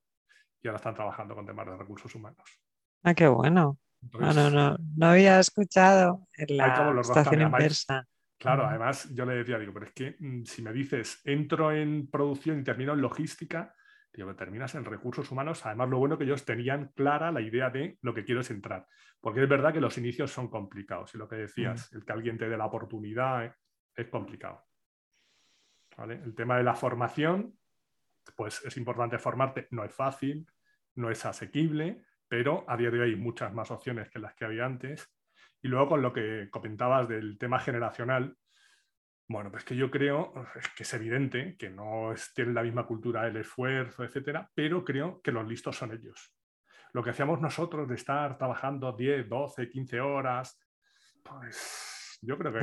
Y ahora están trabajando con temas de recursos humanos. Ah, qué bueno. no, no, no, había escuchado la estación inversa. Claro, además yo le decía, digo, pero es que mm, si me dices, entro en producción y termino en logística, Tío, terminas en recursos humanos. Además, lo bueno que ellos tenían clara la idea de lo que quiero es entrar. Porque es verdad que los inicios son complicados. Y lo que decías, mm. el que alguien te dé la oportunidad eh, es complicado. El tema de la formación, pues es importante formarte. No es fácil, no es asequible, pero a día de hoy hay muchas más opciones que las que había antes. Y luego con lo que comentabas del tema generacional, bueno, pues que yo creo que es evidente que no tienen la misma cultura el esfuerzo, etcétera, pero creo que los listos son ellos. Lo que hacíamos nosotros de estar trabajando 10, 12, 15 horas, pues yo creo que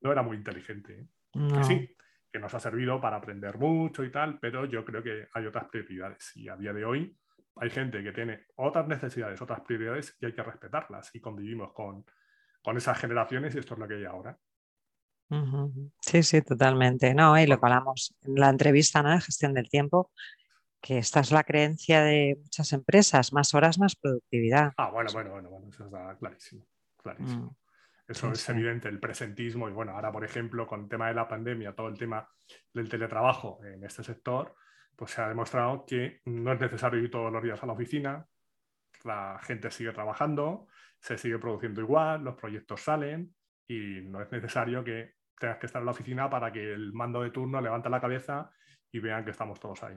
no, era muy inteligente. ¿eh? Que sí, que nos ha servido para aprender mucho y tal, pero yo creo que hay otras prioridades. Y a día de hoy hay gente que tiene otras necesidades, otras prioridades y hay que respetarlas. Y convivimos con, con esas generaciones y esto es lo que hay ahora. Sí, sí, totalmente. No, y lo que hablamos en la entrevista ¿no? de gestión del tiempo, que esta es la creencia de muchas empresas, más horas, más productividad. Ah, bueno, bueno, bueno, bueno eso está clarísimo. clarísimo. Mm, eso es evidente, el presentismo. Y bueno, ahora, por ejemplo, con el tema de la pandemia, todo el tema del teletrabajo en este sector, pues se ha demostrado que no es necesario ir todos los días a la oficina, la gente sigue trabajando, se sigue produciendo igual, los proyectos salen y no es necesario que tengas que estar en la oficina para que el mando de turno levante la cabeza y vean que estamos todos ahí.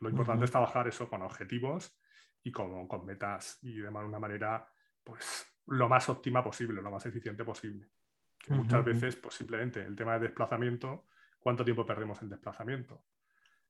Lo importante es trabajar eso con objetivos y con, con metas y de una manera pues lo más óptima posible, lo más eficiente posible. Muchas veces, pues simplemente el tema de desplazamiento, ¿cuánto tiempo perdemos en desplazamiento?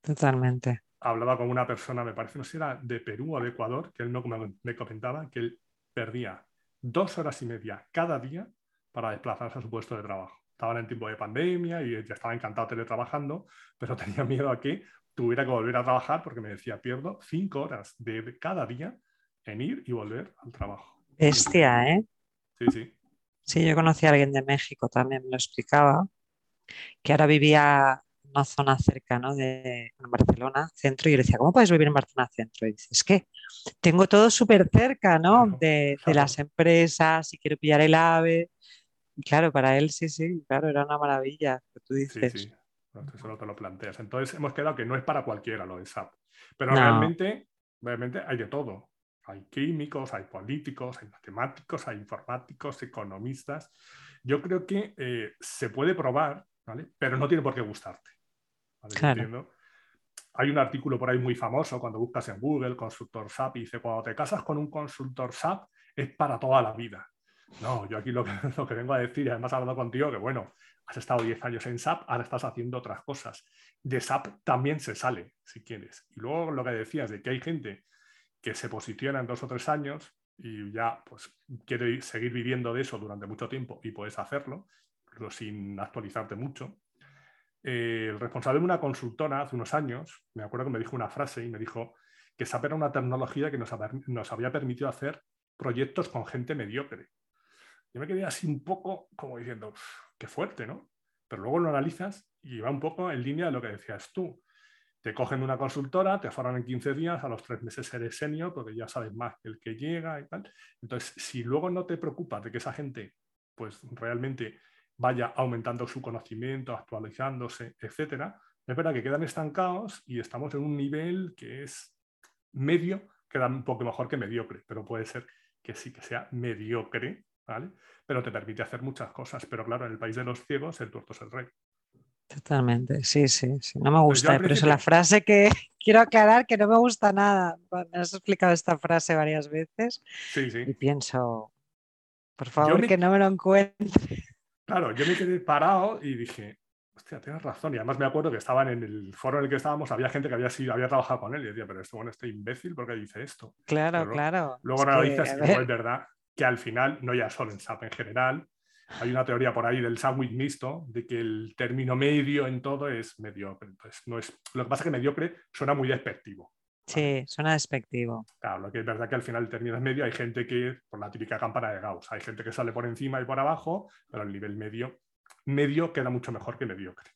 Totalmente. Hablaba con una persona, me parece, no sé si era de Perú o de Ecuador, que él no me comentaba que él perdía dos horas y media cada día para desplazarse a su puesto de trabajo estaban en tiempo de pandemia y ya estaba encantado teletrabajando, pero tenía miedo a que tuviera que volver a trabajar porque me decía, pierdo cinco horas de cada día en ir y volver al trabajo. Bestia, ¿eh? Sí, sí. Sí, yo conocí a alguien de México, también me lo explicaba, que ahora vivía en una zona cerca ¿no? de Barcelona, centro, y yo le decía, ¿cómo puedes vivir en Barcelona centro? Y dice, es que tengo todo súper cerca, ¿no? de, de, las empresas, si quiero pillar el AVE, Claro, para él sí, sí, claro, era una maravilla, que tú dices. Sí, sí, eso te lo planteas. Entonces hemos quedado que no es para cualquiera lo de SAP, pero realmente, realmente hay de todo. Hay químicos, hay políticos, hay matemáticos, hay informáticos, economistas. Yo creo que eh, se puede probar, ¿vale? pero no tiene por qué gustarte. Claro. Hay un artículo por ahí muy famoso cuando buscas en Google, consultor SAP, y dice, cuando te casas con un consultor SAP es para toda la vida. No, yo aquí lo que, lo que vengo a decir, y además hablando contigo, que bueno, has estado 10 años en SAP, ahora estás haciendo otras cosas. De SAP también se sale, si quieres. Y luego lo que decías de que hay gente que se posiciona en dos o tres años y ya pues quiere seguir viviendo de eso durante mucho tiempo y puedes hacerlo, pero sin actualizarte mucho. Eh, el responsable de una consultora hace unos años, me acuerdo que me dijo una frase y me dijo que SAP era una tecnología que nos, nos había permitido hacer proyectos con gente mediocre. Yo me quedé así un poco como diciendo, qué fuerte, ¿no? Pero luego lo analizas y va un poco en línea de lo que decías tú. Te cogen una consultora, te forman en 15 días, a los tres meses eres senior porque ya sabes más que el que llega y tal. Entonces, si luego no te preocupas de que esa gente pues realmente vaya aumentando su conocimiento, actualizándose, etcétera, es verdad que quedan estancados y estamos en un nivel que es medio, queda un poco mejor que mediocre, pero puede ser que sí que sea mediocre ¿vale? Pero te permite hacer muchas cosas. Pero claro, en el país de los ciegos, el tuerto es el rey. Totalmente, sí, sí, sí. No me gusta, pero es la frase que quiero aclarar que no me gusta nada. Me has explicado esta frase varias veces sí, sí. y pienso, por favor, que no me lo encuentre. Claro, yo me quedé parado y dije, hostia, tienes razón. Y además me acuerdo que estaban en el foro en el que estábamos, había gente que había, sido, había trabajado con él y decía, pero este, bueno, este imbécil, ¿por qué dice esto? Claro, claro. Luego analizas y es verdad que al final, no ya solo en SAP en general, hay una teoría por ahí del sándwich mixto, de que el término medio en todo es mediocre. Entonces, no es, lo que pasa es que mediocre suena muy despectivo. Sí, suena despectivo. Claro, lo que es verdad que al final el término es medio. Hay gente que, por la típica campana de Gauss, hay gente que sale por encima y por abajo, pero el nivel medio, medio queda mucho mejor que mediocre.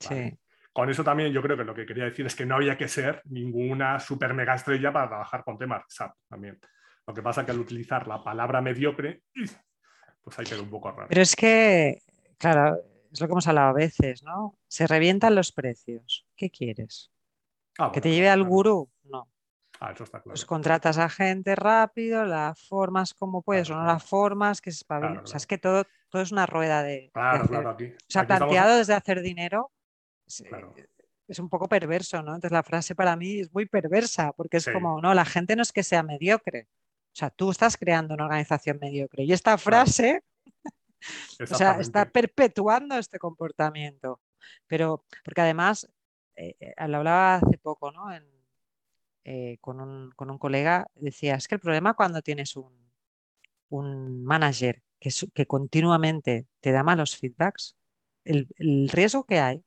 Sí. Con eso también yo creo que lo que quería decir es que no había que ser ninguna super mega estrella para trabajar con temas SAP también. Lo que pasa es que al utilizar la palabra mediocre, pues ahí un poco raro. Pero es que, claro, es lo que hemos hablado a veces, ¿no? Se revientan los precios. ¿Qué quieres? Ah, que te lleve al gurú, no. Ah, eso está claro. Pues contratas a gente rápido, la formas como puedes Claro, o no la formas, que se espabile. Claro, O sea, es que todo, todo es una rueda de, Claro, claro, aquí. O sea, aquí estamos- planteado desde hacer dinero, Claro. eh, es un poco perverso, ¿no? Entonces la frase para mí es muy perversa, porque es Sí. como, no, la gente no es que sea mediocre. O sea, tú estás creando una organización mediocre. Y esta Claro. frase, o sea, está perpetuando este comportamiento. Pero, porque además, eh, eh, lo hablaba hace poco, ¿no? En- eh, con, un, con un colega, decía, es que el problema cuando tienes un, un manager que, que continuamente te da malos feedbacks, el, el riesgo que hay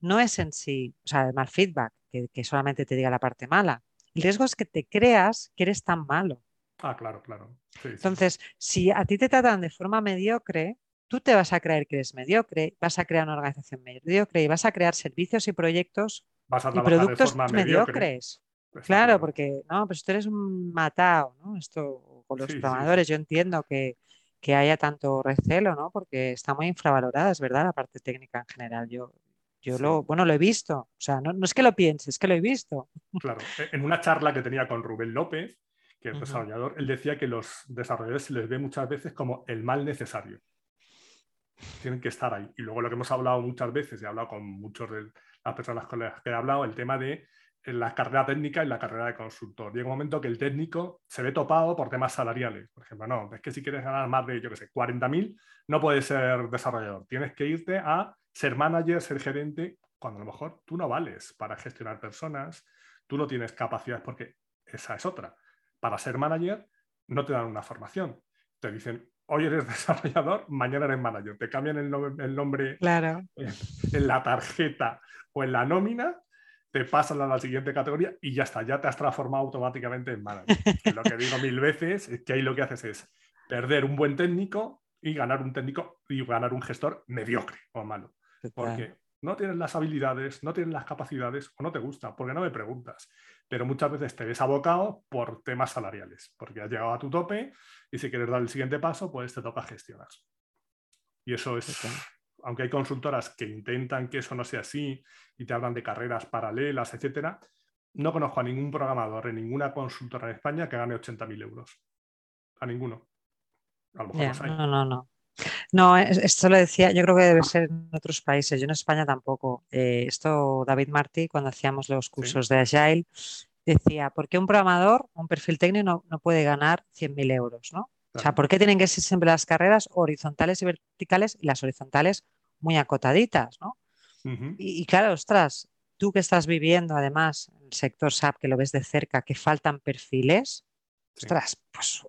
no es en sí, o sea, el mal feedback, que, que solamente te diga la parte mala. El riesgo es que te creas que eres tan malo. Ah, claro, claro. Sí, sí. Entonces, si a ti te tratan de forma mediocre, tú te vas a creer que eres mediocre, vas a crear una organización mediocre y vas a crear servicios y proyectos Vas a y trabajar de productos forma mediocre. mediocres. Está Claro, porque no, pues tú eres un matado, ¿no? Esto con los Sí, programadores, yo entiendo que, que haya tanto recelo, ¿no? Porque está muy infravalorada, es verdad, la parte técnica en general. Yo, yo Sí. lo, bueno, lo he visto. O sea, no, no es que lo pienses, es que lo he visto. Claro, e- en una charla que tenía con Rubén López, que es Ujú. desarrollador, él decía que los desarrolladores se les ve muchas veces como el mal necesario. Tienen que estar ahí. Y luego lo que hemos hablado muchas veces, y he hablado con muchas de las personas con las que he hablado, el tema de eh, la carrera técnica y la carrera de consultor. Llega un momento que el técnico se ve topado por temas salariales. Por ejemplo, no, es que si quieres ganar más de, yo qué sé, 40.000, no puedes ser desarrollador. Tienes que irte a ser manager, ser gerente, cuando a lo mejor tú no vales para gestionar personas, tú no tienes capacidades, porque esa es otra. Para ser manager no te dan una formación. Te dicen, hoy eres desarrollador, mañana eres manager. Te cambian el, el nombre Claro. en, en la tarjeta o en la nómina, te pasan a la siguiente categoría y ya está, ya te has transformado automáticamente en manager. Lo que digo mil veces es que ahí lo que haces es perder un buen técnico y ganar un técnico y ganar un gestor mediocre o malo. Porque no tienes las habilidades, no tienes las capacidades o no te gusta, porque no me preguntas. Pero muchas veces te ves abocado por temas salariales, porque has llegado a tu tope y si quieres dar el siguiente paso, pues te toca gestionar. Y eso es, Total. aunque hay consultoras que intentan que eso no sea así y te hablan de carreras paralelas, etcétera, no conozco a ningún programador en ninguna consultora en España que gane 80.000 euros. A ninguno. A lo mejor Ya, los hay. no, no, no. No, es- esto lo decía, yo creo que debe ser en otros países, yo en España tampoco. Eh, esto David Martí, cuando hacíamos los cursos de Agile, decía, ¿por qué un programador, un perfil técnico no, no puede ganar 100.000 euros? ¿no? O sea. ¿por qué tienen que ser siempre las carreras horizontales y verticales y las horizontales muy acotaditas? ¿no? Y, y claro, ostras, tú que estás viviendo además en el sector SAP, que lo ves de cerca, que faltan perfiles, Sí. ostras, pues,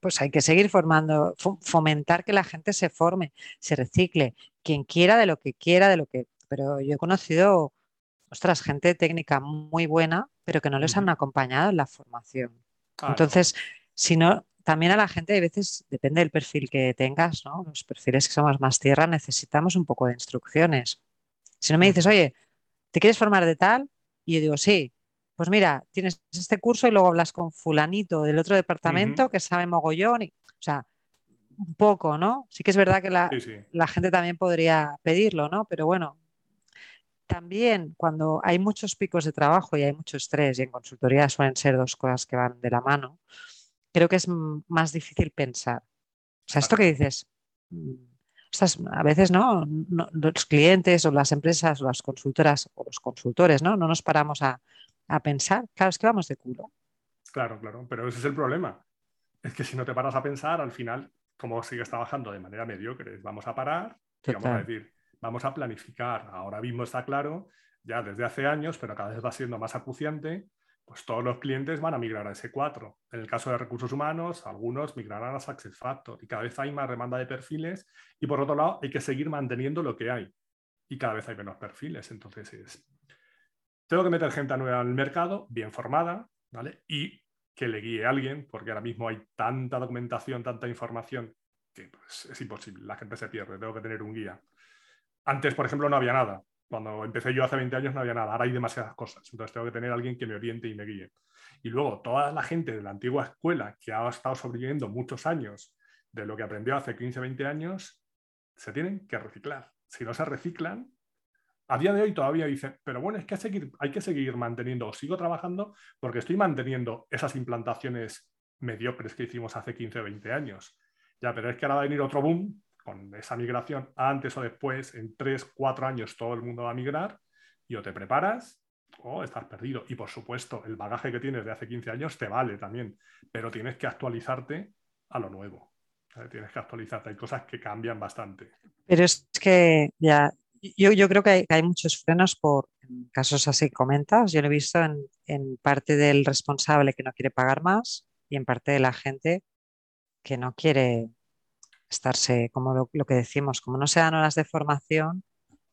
pues hay que seguir formando, fo- fomentar que la gente se forme, se recicle, quien quiera de lo que quiera, de lo que... Pero yo he conocido, ostras, gente técnica muy buena, pero que no les han acompañado en la formación. Entonces, si no, también a la gente, a veces, depende del perfil que tengas, ¿no? Los perfiles que somos más tierra, necesitamos un poco de instrucciones. Si no me dices, oye, ¿te quieres formar de tal? Y yo digo, sí. Pues mira, tienes este curso y luego hablas con fulanito del otro departamento que sabe mogollón. Y, o sea, un poco, ¿no? Sí que es verdad que la, Sí, sí. la gente también podría pedirlo, ¿no? Pero bueno, también cuando hay muchos picos de trabajo y hay mucho estrés, y en consultoría suelen ser dos cosas que van de la mano, creo que es más difícil pensar. O sea, esto que dices, mm, a veces no, No- los clientes o las empresas o las consultoras o los consultores, ¿no? No nos paramos a, a pensar. Claro, es que vamos de culo. Claro, claro, pero ese es el problema. Es que si no te paras a pensar, al final, como sigues trabajando de manera mediocre, vamos a parar y vamos a decir, vamos a planificar. Ahora mismo está claro, ya desde hace años, pero cada vez va siendo más acuciante, pues todos los clientes van a migrar a S4. En el caso de recursos humanos, algunos migrarán a SuccessFactors y cada vez hay más demanda de perfiles y por otro lado hay que seguir manteniendo lo que hay y cada vez hay menos perfiles. Entonces es, tengo que meter gente nueva al mercado, bien formada, ¿vale? Y que le guíe a alguien, porque ahora mismo hay tanta documentación, tanta información, que pues, es imposible, la gente se pierde, tengo que tener un guía. Antes, por ejemplo, no había nada. Cuando empecé yo hace 20 años no había nada, ahora hay demasiadas cosas, entonces tengo que tener alguien que me oriente y me guíe. Y luego toda la gente de la antigua escuela que ha estado sobreviviendo muchos años de lo que aprendió hace 15, 20 años, se tienen que reciclar. Si no se reciclan, A día de hoy todavía dicen, pero bueno, es que hay que seguir, manteniendo, sigo trabajando porque estoy manteniendo esas implantaciones mediocres que hicimos hace 15 o 20 años. Ya, pero es que ahora va a venir otro boom con esa migración, antes o después, en 3, 4 años todo el mundo va a migrar y o te preparas o estás perdido. Y por supuesto, el bagaje que tienes de hace 15 años te vale también, pero tienes que actualizarte a lo nuevo. Tienes que actualizarte, hay cosas que cambian bastante. Pero es que ya, yo, creo que hay, muchos frenos por casos así comentas. Yo lo he visto en, parte del responsable que no quiere pagar más y en parte de la gente que no quiere estarse, como lo, que decimos, como no se dan horas de formación,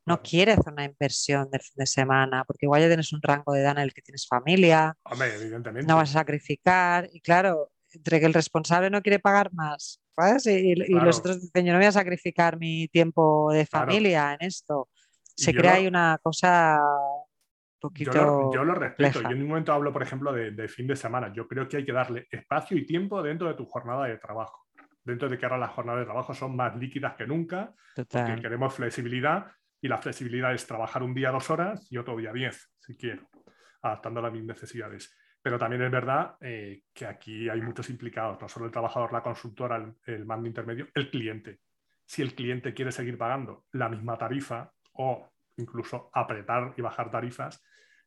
no quiere hacer una inversión del fin de semana, porque igual ya tienes un rango de edad en el que tienes familia, no vas a sacrificar, y claro, entre que el responsable no quiere pagar más y, los otros dicen, yo no voy a sacrificar mi tiempo de familia en esto. Se crea ahí una cosa un poquito. Yo lo, respeto. Yo en un momento hablo, por ejemplo, de, fin de semana. Yo creo que hay que darle espacio y tiempo dentro de tu jornada de trabajo. Dentro de que ahora las jornadas de trabajo son más líquidas que nunca, porque queremos flexibilidad y la flexibilidad es trabajar un día dos horas y otro día diez, si quiero, adaptando a mis necesidades. Pero también es verdad eh, que aquí hay muchos implicados, no solo el trabajador, la consultora, el, mando intermedio, el cliente. Si el cliente quiere seguir pagando la misma tarifa o incluso apretar y bajar tarifas,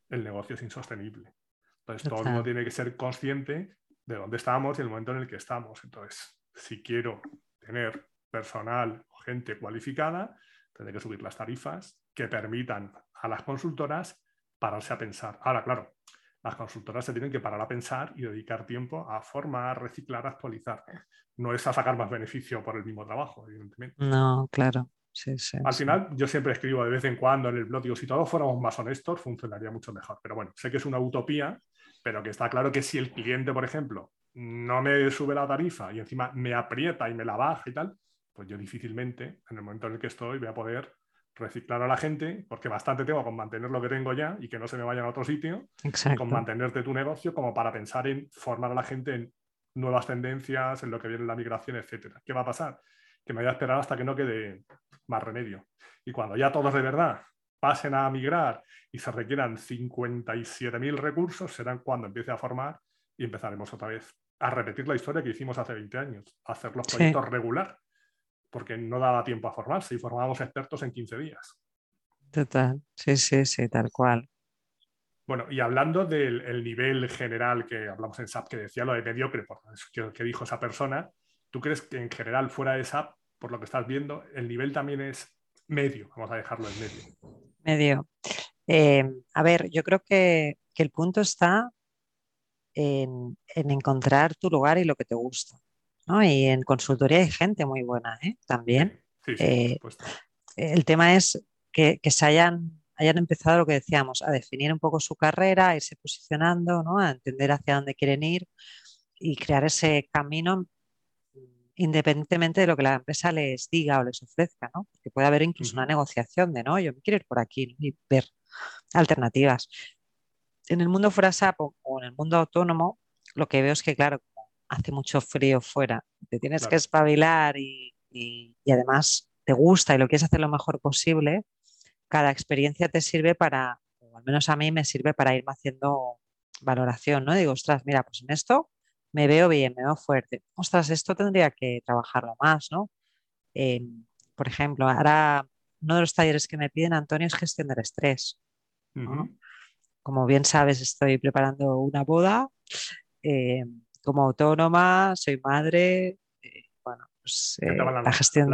el negocio es insostenible. Entonces, todo el mundo tiene que ser consciente de dónde estamos y el momento en el que estamos. Entonces, si quiero tener personal o gente cualificada, tendré que subir las tarifas que permitan a las consultoras pararse a pensar. Ahora, claro, las consultoras se tienen que parar a pensar y dedicar tiempo a formar, reciclar, actualizar. No es a sacar más beneficio por el mismo trabajo, evidentemente. No, claro. Al final, yo siempre escribo de vez en cuando en el blog, digo, si todos fuéramos más honestos, funcionaría mucho mejor. Pero bueno, sé que es una utopía, pero que está claro que si el cliente, por ejemplo, no me sube la tarifa y encima me aprieta y me la baja y tal, pues yo difícilmente, en el momento en el que estoy, voy a poder reciclar a la gente, porque bastante tengo con mantener lo que tengo ya y que no se me vayan a otro sitio, con mantenerte tu negocio como para pensar en formar a la gente en nuevas tendencias, en lo que viene la migración, etcétera. ¿Qué va a pasar? Que me voy a esperar hasta que no quede más remedio. Y cuando ya todos de verdad pasen a migrar y se requieran 57.000 recursos, serán cuando empiece a formar y empezaremos otra vez a repetir la historia que hicimos hace 20 años, a hacer los proyectos regular porque no daba tiempo a formarse y formábamos expertos en 15 días. Total, sí, sí, sí, tal cual. Bueno, y hablando del nivel general que hablamos en SAP, que decía lo de mediocre, por que, que dijo esa persona, ¿tú crees que en general fuera de SAP, por lo que estás viendo, el nivel también es medio? Vamos a dejarlo en medio. Medio. Eh, a ver, yo creo que, el punto está en, encontrar tu lugar y lo que te gusta. Y en consultoría hay gente muy buena ¿eh? también. Eh, el tema es que, se hayan, hayan empezado lo que decíamos, a definir un poco su carrera, a irse posicionando, ¿no? a entender hacia dónde quieren ir y crear ese camino independientemente de lo que la empresa les diga o les ofrezca, ¿no? Porque puede haber incluso una negociación de, no, yo me quiero ir por aquí y ver alternativas. En el mundo fuera SAP o, en el mundo autónomo, lo que veo es que, claro, hace mucho frío fuera, te tienes que espabilar y, además te gusta y lo quieres hacer lo mejor posible, cada experiencia te sirve para, o al menos a mí me sirve para irme haciendo valoración, ¿no? Digo, ostras, mira, pues en esto me veo bien, me veo fuerte. Ostras, esto tendría que trabajarlo más, ¿no? Em, por ejemplo, ahora uno de los talleres que me piden, Antonio, es gestión del estrés. Como bien sabes, estoy preparando una boda. Em, como autónoma, soy madre, eh, bueno, pues eh, la, gestión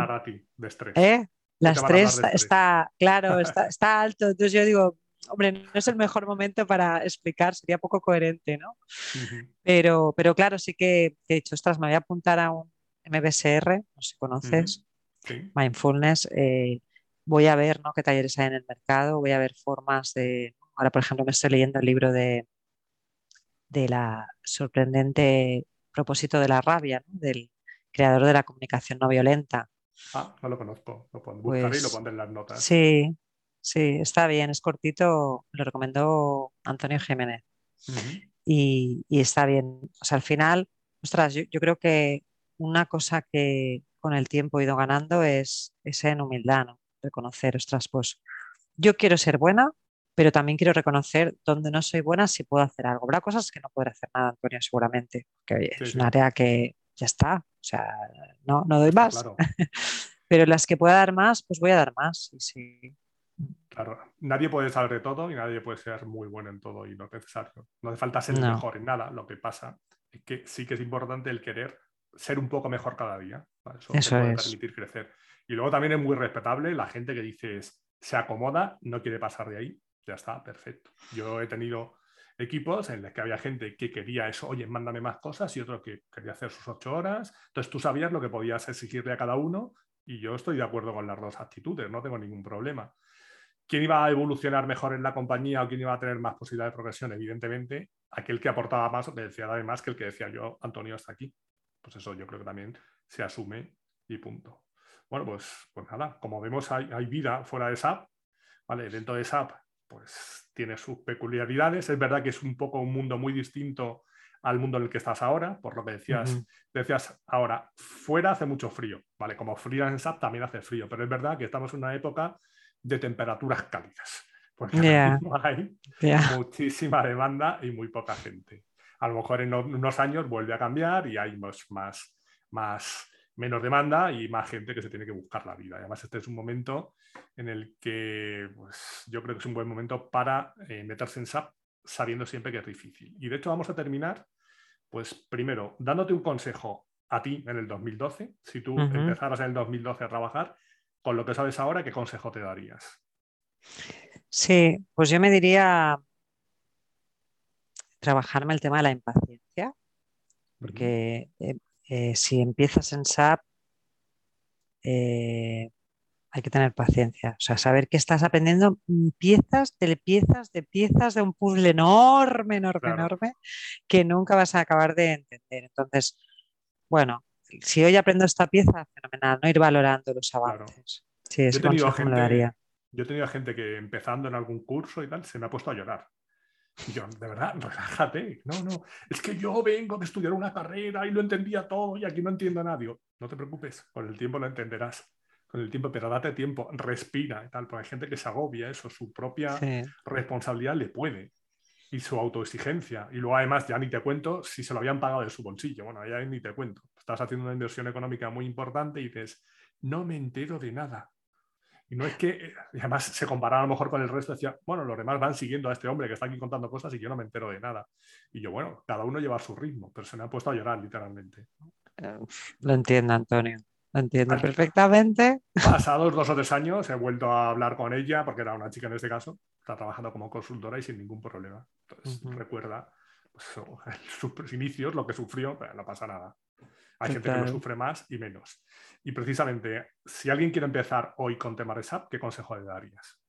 de estrés. ¿Eh? La estrés, está, claro, está, alto. Entonces yo digo, hombre, no es el mejor momento para explicar, sería poco coherente, ¿no? pero, pero claro, sí que he dicho, ostras, me voy a apuntar a un MBSR, no sé si conoces, Mindfulness. voy a ver ¿no? qué talleres hay en el mercado, voy a ver formas de. Ahora, por ejemplo, me estoy leyendo el libro de de la sorprendente propósito de la rabia, del creador de la comunicación no violenta. Ah, no lo conozco. Lo puedo buscar y lo pues pondré en las notas. Sí, sí, está bien, es cortito, lo recomendó Antonio Jiménez. y, está bien. O sea, al final, ostras, yo, creo que una cosa que con el tiempo he ido ganando es esa en humildad, ¿no? Reconocer, ostras, pues yo quiero ser buena, pero también quiero reconocer dónde no soy buena si puedo hacer algo. Habrá cosas que no podré hacer nada, Antonio, seguramente, porque es un área que ya está, o sea, no, no doy más. pero las que pueda dar más, pues voy a dar más. sí. Claro, nadie puede saber de todo y nadie puede ser muy bueno en todo y no es necesario. No hace falta ser mejor en nada. Lo que pasa es que sí que es importante el querer ser un poco mejor cada día. Eso, puede permitir crecer. Y luego también es muy respetable la gente que dice se acomoda, no quiere pasar de ahí, ya está, perfecto. Yo he tenido equipos en los que había gente que quería eso, oye, mándame más cosas y otro que quería hacer sus ocho horas. Entonces tú sabías lo que podías exigirle a cada uno y yo estoy de acuerdo con las dos actitudes, no tengo ningún problema. ¿Quién iba a evolucionar mejor en la compañía o quién iba a tener más posibilidad de progresión? Evidentemente, aquel que aportaba más decía además que el que decía yo, Antonio, hasta aquí. Pues eso yo creo que también se asume y punto. Bueno, pues, pues nada, como vemos hay, vida fuera de SAP, ¿vale? Dentro de SAP, pues tiene sus peculiaridades. Es verdad que es un poco un mundo muy distinto al mundo en el que estás ahora, por lo que decías, decías ahora, fuera hace mucho frío, ¿vale? Como en SAP también hace frío, pero es verdad que estamos en una época de temperaturas cálidas, porque hay muchísima demanda y muy poca gente. A lo mejor en unos años vuelve a cambiar y hay más, más, más menos demanda y más gente que se tiene que buscar la vida. Además, este es un momento en el que pues, yo creo que es un buen momento para eh, meterse en SAP sabiendo siempre que es difícil. Y de hecho vamos a terminar pues primero, dándote un consejo a ti en el 2012, si tú empezaras en el 2012 a trabajar, con lo que sabes ahora, ¿qué consejo te darías? Sí, pues yo me diría trabajarme el tema de la impaciencia, porque eh, eh, si empiezas en SAP, eh, hay que tener paciencia, o sea, saber que estás aprendiendo piezas de piezas de piezas de un puzzle enorme, enorme, enorme, que nunca vas a acabar de entender. Entonces, bueno, si hoy aprendo esta pieza, fenomenal, no ir valorando los avances. Sí, ese yo, he tenido gente, daría. yo he tenido gente que empezando en algún curso y tal, se me ha puesto a llorar. Y yo, de verdad, relájate. No, no, es que yo vengo de estudiar una carrera y lo entendía todo y aquí no entiendo a nadie. No te preocupes, con el tiempo lo entenderás con el tiempo, pero date tiempo, respira y tal, porque hay gente que se agobia eso, su propia responsabilidad le puede y su autoexigencia. Y luego además, ya ni te cuento si se lo habían pagado de su bolsillo. Bueno, ya ni te cuento. Estás haciendo una inversión económica muy importante y dices, no me entero de nada. Y no es que, y además se comparaba a lo mejor con el resto, decía, bueno, los demás van siguiendo a este hombre que está aquí contando cosas y yo no me entero de nada. Y yo, bueno, cada uno lleva su ritmo, pero se me ha puesto a llorar literalmente. Lo entiendo, Antonio. Lo entiendo perfectamente. Pasados dos o tres años he vuelto a hablar con ella, porque era una chica en este caso, está trabajando como consultora y sin ningún problema. Entonces recuerda pues, sus inicios, lo que sufrió, pero no pasa nada. Hay gente que lo sufre más y menos. Y precisamente, si alguien quiere empezar hoy con temas de SAP, ¿qué consejo le darías?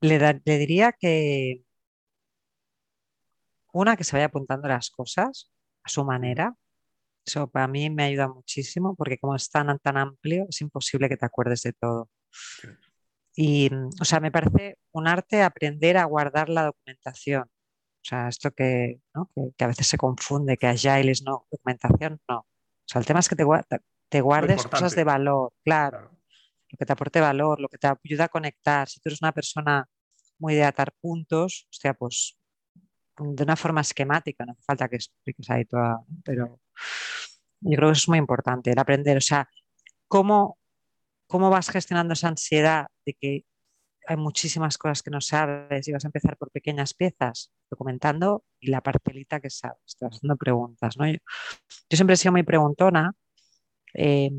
Le, le diría que una, que se vaya apuntando las cosas a su manera, eso para mí me ayuda muchísimo porque como es tan, tan amplio, es imposible que te acuerdes de todo. Y, o sea, me parece un arte aprender a guardar la documentación. O sea, esto que, que, a veces se confunde, que Agile es no documentación, no. O sea, el tema es que te, te guardes cosas de valor, claro. Lo que te aporte valor, lo que te ayuda a conectar. Si tú eres una persona muy de atar puntos, hostia, pues de una forma esquemática, no hace falta que expliques ahí toda, pero yo creo que eso es muy importante, el aprender, o sea, cómo, cómo vas gestionando esa ansiedad de que hay muchísimas cosas que no sabes y vas a empezar por pequeñas piezas, documentando y la parcelita que sabes, te haciendo preguntas, ¿no? Yo, siempre he sido muy preguntona. Eh,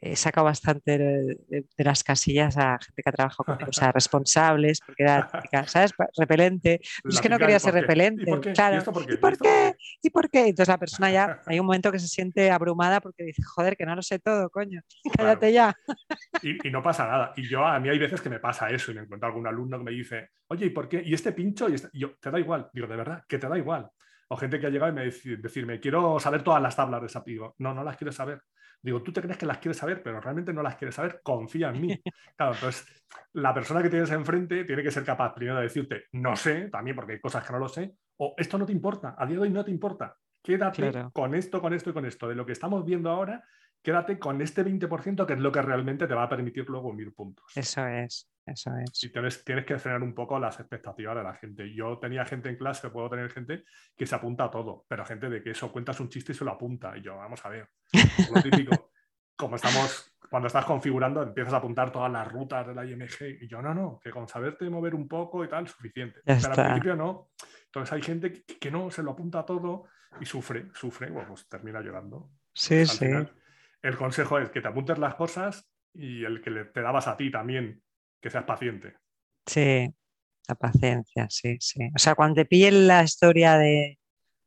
he sacado bastante de, las casillas a gente que ha trabajado conmigo, o sea, responsables, porque era, ¿sabes? Repelente. es que no quería ser repelente. ¿Y por qué? Claro. ¿Y, por qué? ¿Y por qué? ¿Y por qué? Entonces la persona ya, hay un momento que se siente abrumada porque dice, joder, que no lo sé todo, coño, cállate ya. Y, no pasa nada. Y yo, a mí hay veces que me pasa eso y me encuentro algún alumno que me dice, oye, ¿y por qué? ¿Y este pincho? Y, este? y yo, ¿te da igual? Digo, de verdad, que te da igual. O gente que ha llegado y me dice, decirme, quiero saber todas las tablas de SAP. Digo, no, no las quiero saber. Digo, tú te crees que las quieres saber, pero realmente no las quieres saber, confía en mí. Claro, entonces la persona que tienes enfrente tiene que ser capaz primero de decirte, no sé, también porque hay cosas que no lo sé, o esto no te importa, a día de hoy no te importa. Quédate con esto, con esto y con esto. De lo que estamos viendo ahora, quédate con este 20% que es lo que realmente te va a permitir luego unir puntos. Eso es, eso es. Y tienes, tienes que frenar un poco las expectativas de la gente. Yo tenía gente en clase, puedo tener gente que se apunta a todo, pero gente de que eso cuentas un chiste y se lo apunta. Y yo, vamos a ver, lo típico, como estamos, cuando estás configurando, empiezas a apuntar todas las rutas de la IMG. Y yo, no, no, que con saberte mover un poco y tal, suficiente. pero al principio no. Entonces hay gente que, que, no, se lo apunta todo y sufre, sufre, bueno, pues termina llorando. Sí, sí. final, el consejo es que te apuntes las cosas y el que le- te dabas a ti también, que seas paciente. Sí, la paciencia, sí, sí. O sea, cuando te pillen la historia de,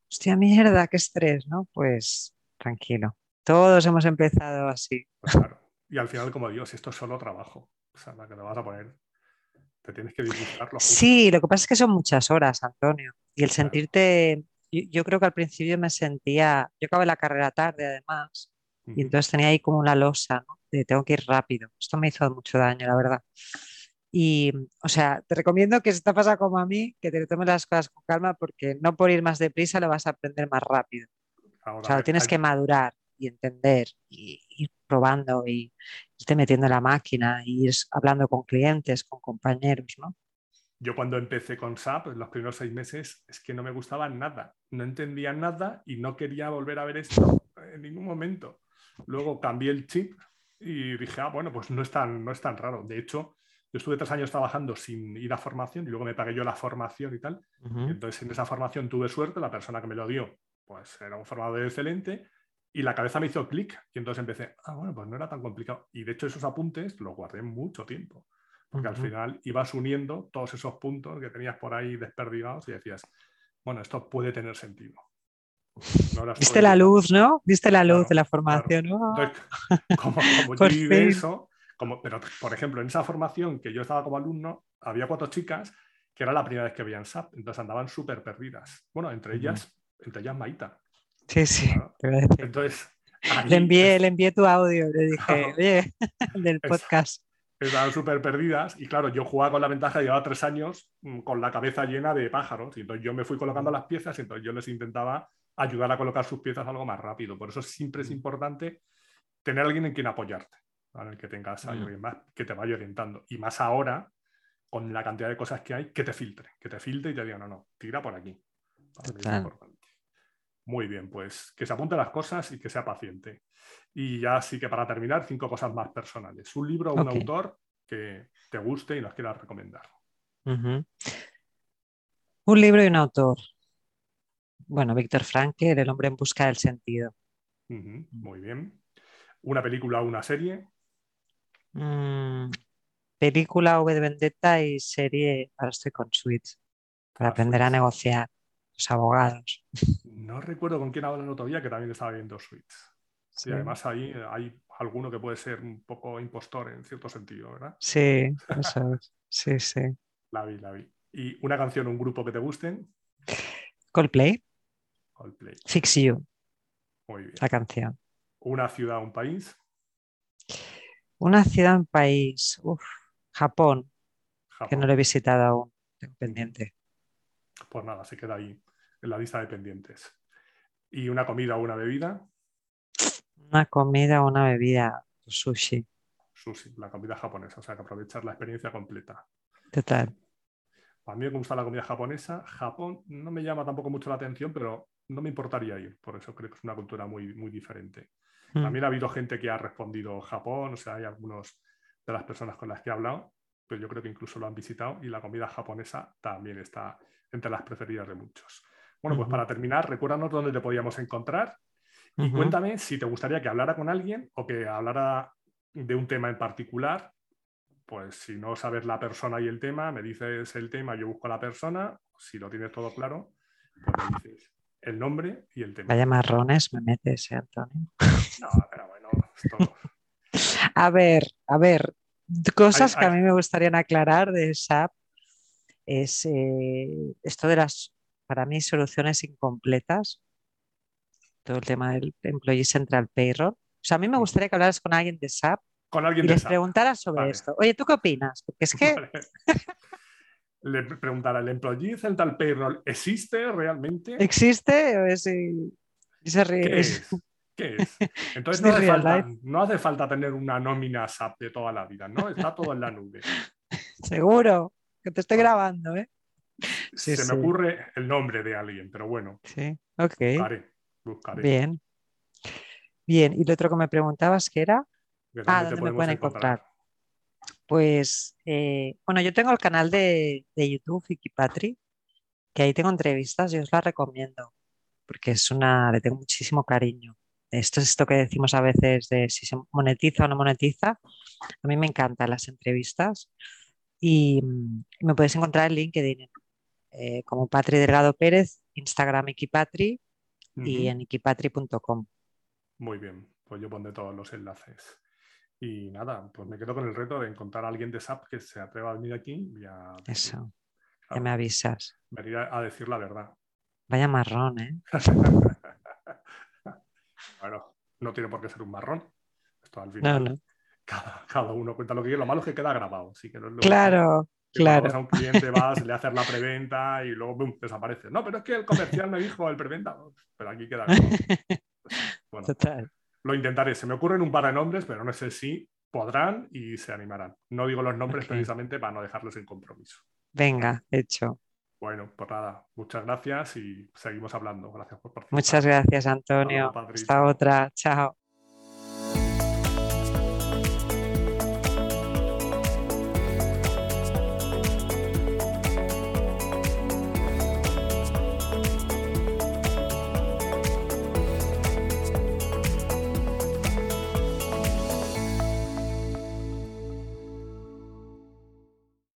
hostia mierda, qué estrés, ¿no? Pues tranquilo. Todos hemos empezado así. Pues claro. Y al final, como digo, si esto es solo trabajo, o sea, la que te vas a poner, te tienes que disfrutar lo justo. Sí, lo que pasa es que son muchas horas, Antonio. Y el Claro. sentirte, yo, yo creo que al principio me sentía, yo acabé la carrera tarde además, y entonces tenía ahí como una losa, ¿no? De tengo que ir rápido. Esto me hizo mucho daño, la verdad. Y, o sea, te recomiendo que si te pasa como a mí, que te tomes las cosas con calma porque no por ir más deprisa lo vas a aprender más rápido. Ahora, O sea, lo tienes hay- que madurar y entender y ir probando y irte metiendo en la máquina y ir hablando con clientes, con compañeros, ¿no? Yo cuando empecé con SAP, los primeros seis meses, es que no me gustaba nada, no entendía nada y no quería volver a ver esto en ningún momento. Luego cambié el chip y dije, ah, bueno, pues no es tan, no es tan raro. De hecho, yo estuve tres años trabajando sin ir a formación y luego me pagué yo la formación y tal. Y entonces en esa formación tuve suerte, la persona que me lo dio, pues era un formador excelente y la cabeza me hizo clic y entonces empecé, ah, bueno, pues no era tan complicado. Y de hecho esos apuntes los guardé mucho tiempo, porque al final ibas uniendo todos esos puntos que tenías por ahí desperdigados y decías, bueno, esto puede tener sentido. No Viste la luz, ¿no? Viste la luz Claro, de la formación, ¿no? Entonces, como, como yo vi de fin. eso, como, pero por ejemplo, en esa formación que yo estaba como alumno, había cuatro chicas que era la primera vez que veían SAP, entonces andaban súper perdidas. Bueno, entre ellas, entre ellas Maita. Sí, sí, Claro. decir. Entonces, ahí Le envié, es- le envié tu audio, le dije, Claro. oye, del podcast. estaban súper perdidas y claro, yo jugaba con la ventaja de llevar tres años mm, con la cabeza llena de pájaros y entonces yo me fui colocando las piezas y entonces yo les intentaba ayudar a colocar sus piezas algo más rápido. Por eso siempre es importante tener alguien en quien apoyarte, ¿vale? el que tengas a Mm. alguien más que te vaya orientando. Y más ahora, con la cantidad de cosas que hay, que te filtre, que te filtre y te diga, no, no, tira por aquí. Importante. Muy bien, pues que se apunte las cosas y que sea paciente. Y ya sí que para terminar, cinco cosas más personales. Un libro o un autor que te guste y nos quieras recomendar. Un libro y un autor. Bueno, Víctor Frankl, El hombre en busca del sentido. Ujú, Muy bien. Una película o una serie. Mm, película V de Vendetta y serie, ahora estoy con Suits, para Ah, aprender a negociar los abogados. No recuerdo con quién habla el otro día, que también estaba viendo Suits. Sí, Y además ahí hay alguno que puede ser un poco impostor en cierto sentido, ¿verdad? sí, eso es. Sí, sí. La vi, la vi. Y una canción o un grupo que te gusten. Coldplay, Fix You, Muy bien. la canción. Una ciudad, un país. Una ciudad, un país. Uf, Japón, que no lo he visitado aún. Tengo pendiente. Pues nada, se queda ahí en la lista de pendientes. Y una comida o una bebida. Una comida o una bebida. Sushi, Sushi, la comida japonesa. O sea, que aprovechar la experiencia completa. total. A mí me gusta la comida japonesa. Japón no me llama tampoco mucho la atención, pero no me importaría ir. Por eso creo que es una cultura muy, muy diferente. Mm, También ha habido gente que ha respondido Japón, o sea, hay algunos de las personas con las que he hablado, pero yo creo que incluso lo han visitado y la comida japonesa también está entre las preferidas de muchos. Bueno, pues para terminar, recuérdanos dónde te podíamos encontrar y cuéntame si te gustaría que hablara con alguien o que hablara de un tema en particular. Pues si no sabes la persona y el tema, me dices el tema, yo busco a la persona. Si lo tienes todo claro, pues me dices el nombre y el tema. Vaya marrones me metes, ¿eh, Antonio. No, pero bueno. A ver, a ver, cosas que a mí me gustaría aclarar de SAP es eh, esto de las, para mí, soluciones incompletas, todo el tema del Employee Central Payroll. O sea, a mí me gustaría que hablaras con alguien de SAP Con y alguien de les SAP. preguntaras sobre Vale. esto. Oye, ¿tú qué opinas? Porque es que Vale. Le preguntará, ¿el Employee Central Payroll existe realmente? existe o es, y- se ríe- ¿Qué es- es? ¿Qué es? Entonces no hace, falta, no hace, falta, tener una nómina SAP de toda la vida, ¿no? Está todo en la nube. Seguro que te estoy grabando, ¿eh? Se me ocurre el nombre de alguien, pero bueno. Sí, ok. Buscaré, Bien. Bien, y lo otro que me preguntabas que era. Ah, ¿dónde me pueden encontrar? Pues, eh, bueno, yo tengo el canal de, de YouTube, Ikipatri, que ahí tengo entrevistas y os las recomiendo, porque es una, le tengo muchísimo cariño. Esto es esto que decimos a veces de si se monetiza o no monetiza. A mí me encantan las entrevistas y, me podéis encontrar el LinkedIn eh, como Patri Delgado Pérez, Instagram Ikipatri y en ikipatri.com. Muy bien, pues yo pondré todos los enlaces. Y nada, pues me quedo con el reto de encontrar a alguien de SAP que se atreva a venir aquí y a... Eso, ya me avisas. Venir a, decir la verdad. Vaya marrón, ¿eh? bueno, no tiene por qué ser un marrón. Esto al final. No, no. Cada, uno cuenta lo que quiere. Lo malo es que queda grabado. Sí que claro, claro. A un cliente vas, le haces la preventa y luego boom, desaparece. No, pero es que el comercial me dijo el preventa. Pero aquí queda grabado. Pues, Total. Lo intentaré. Se me ocurren un par de nombres, pero no sé si podrán y se animarán. No digo los nombres precisamente para no dejarlos en compromiso. Venga, hecho. Bueno, pues nada, muchas gracias y seguimos hablando. Gracias por participar. Muchas gracias, Antonio. Hasta otra. Chao.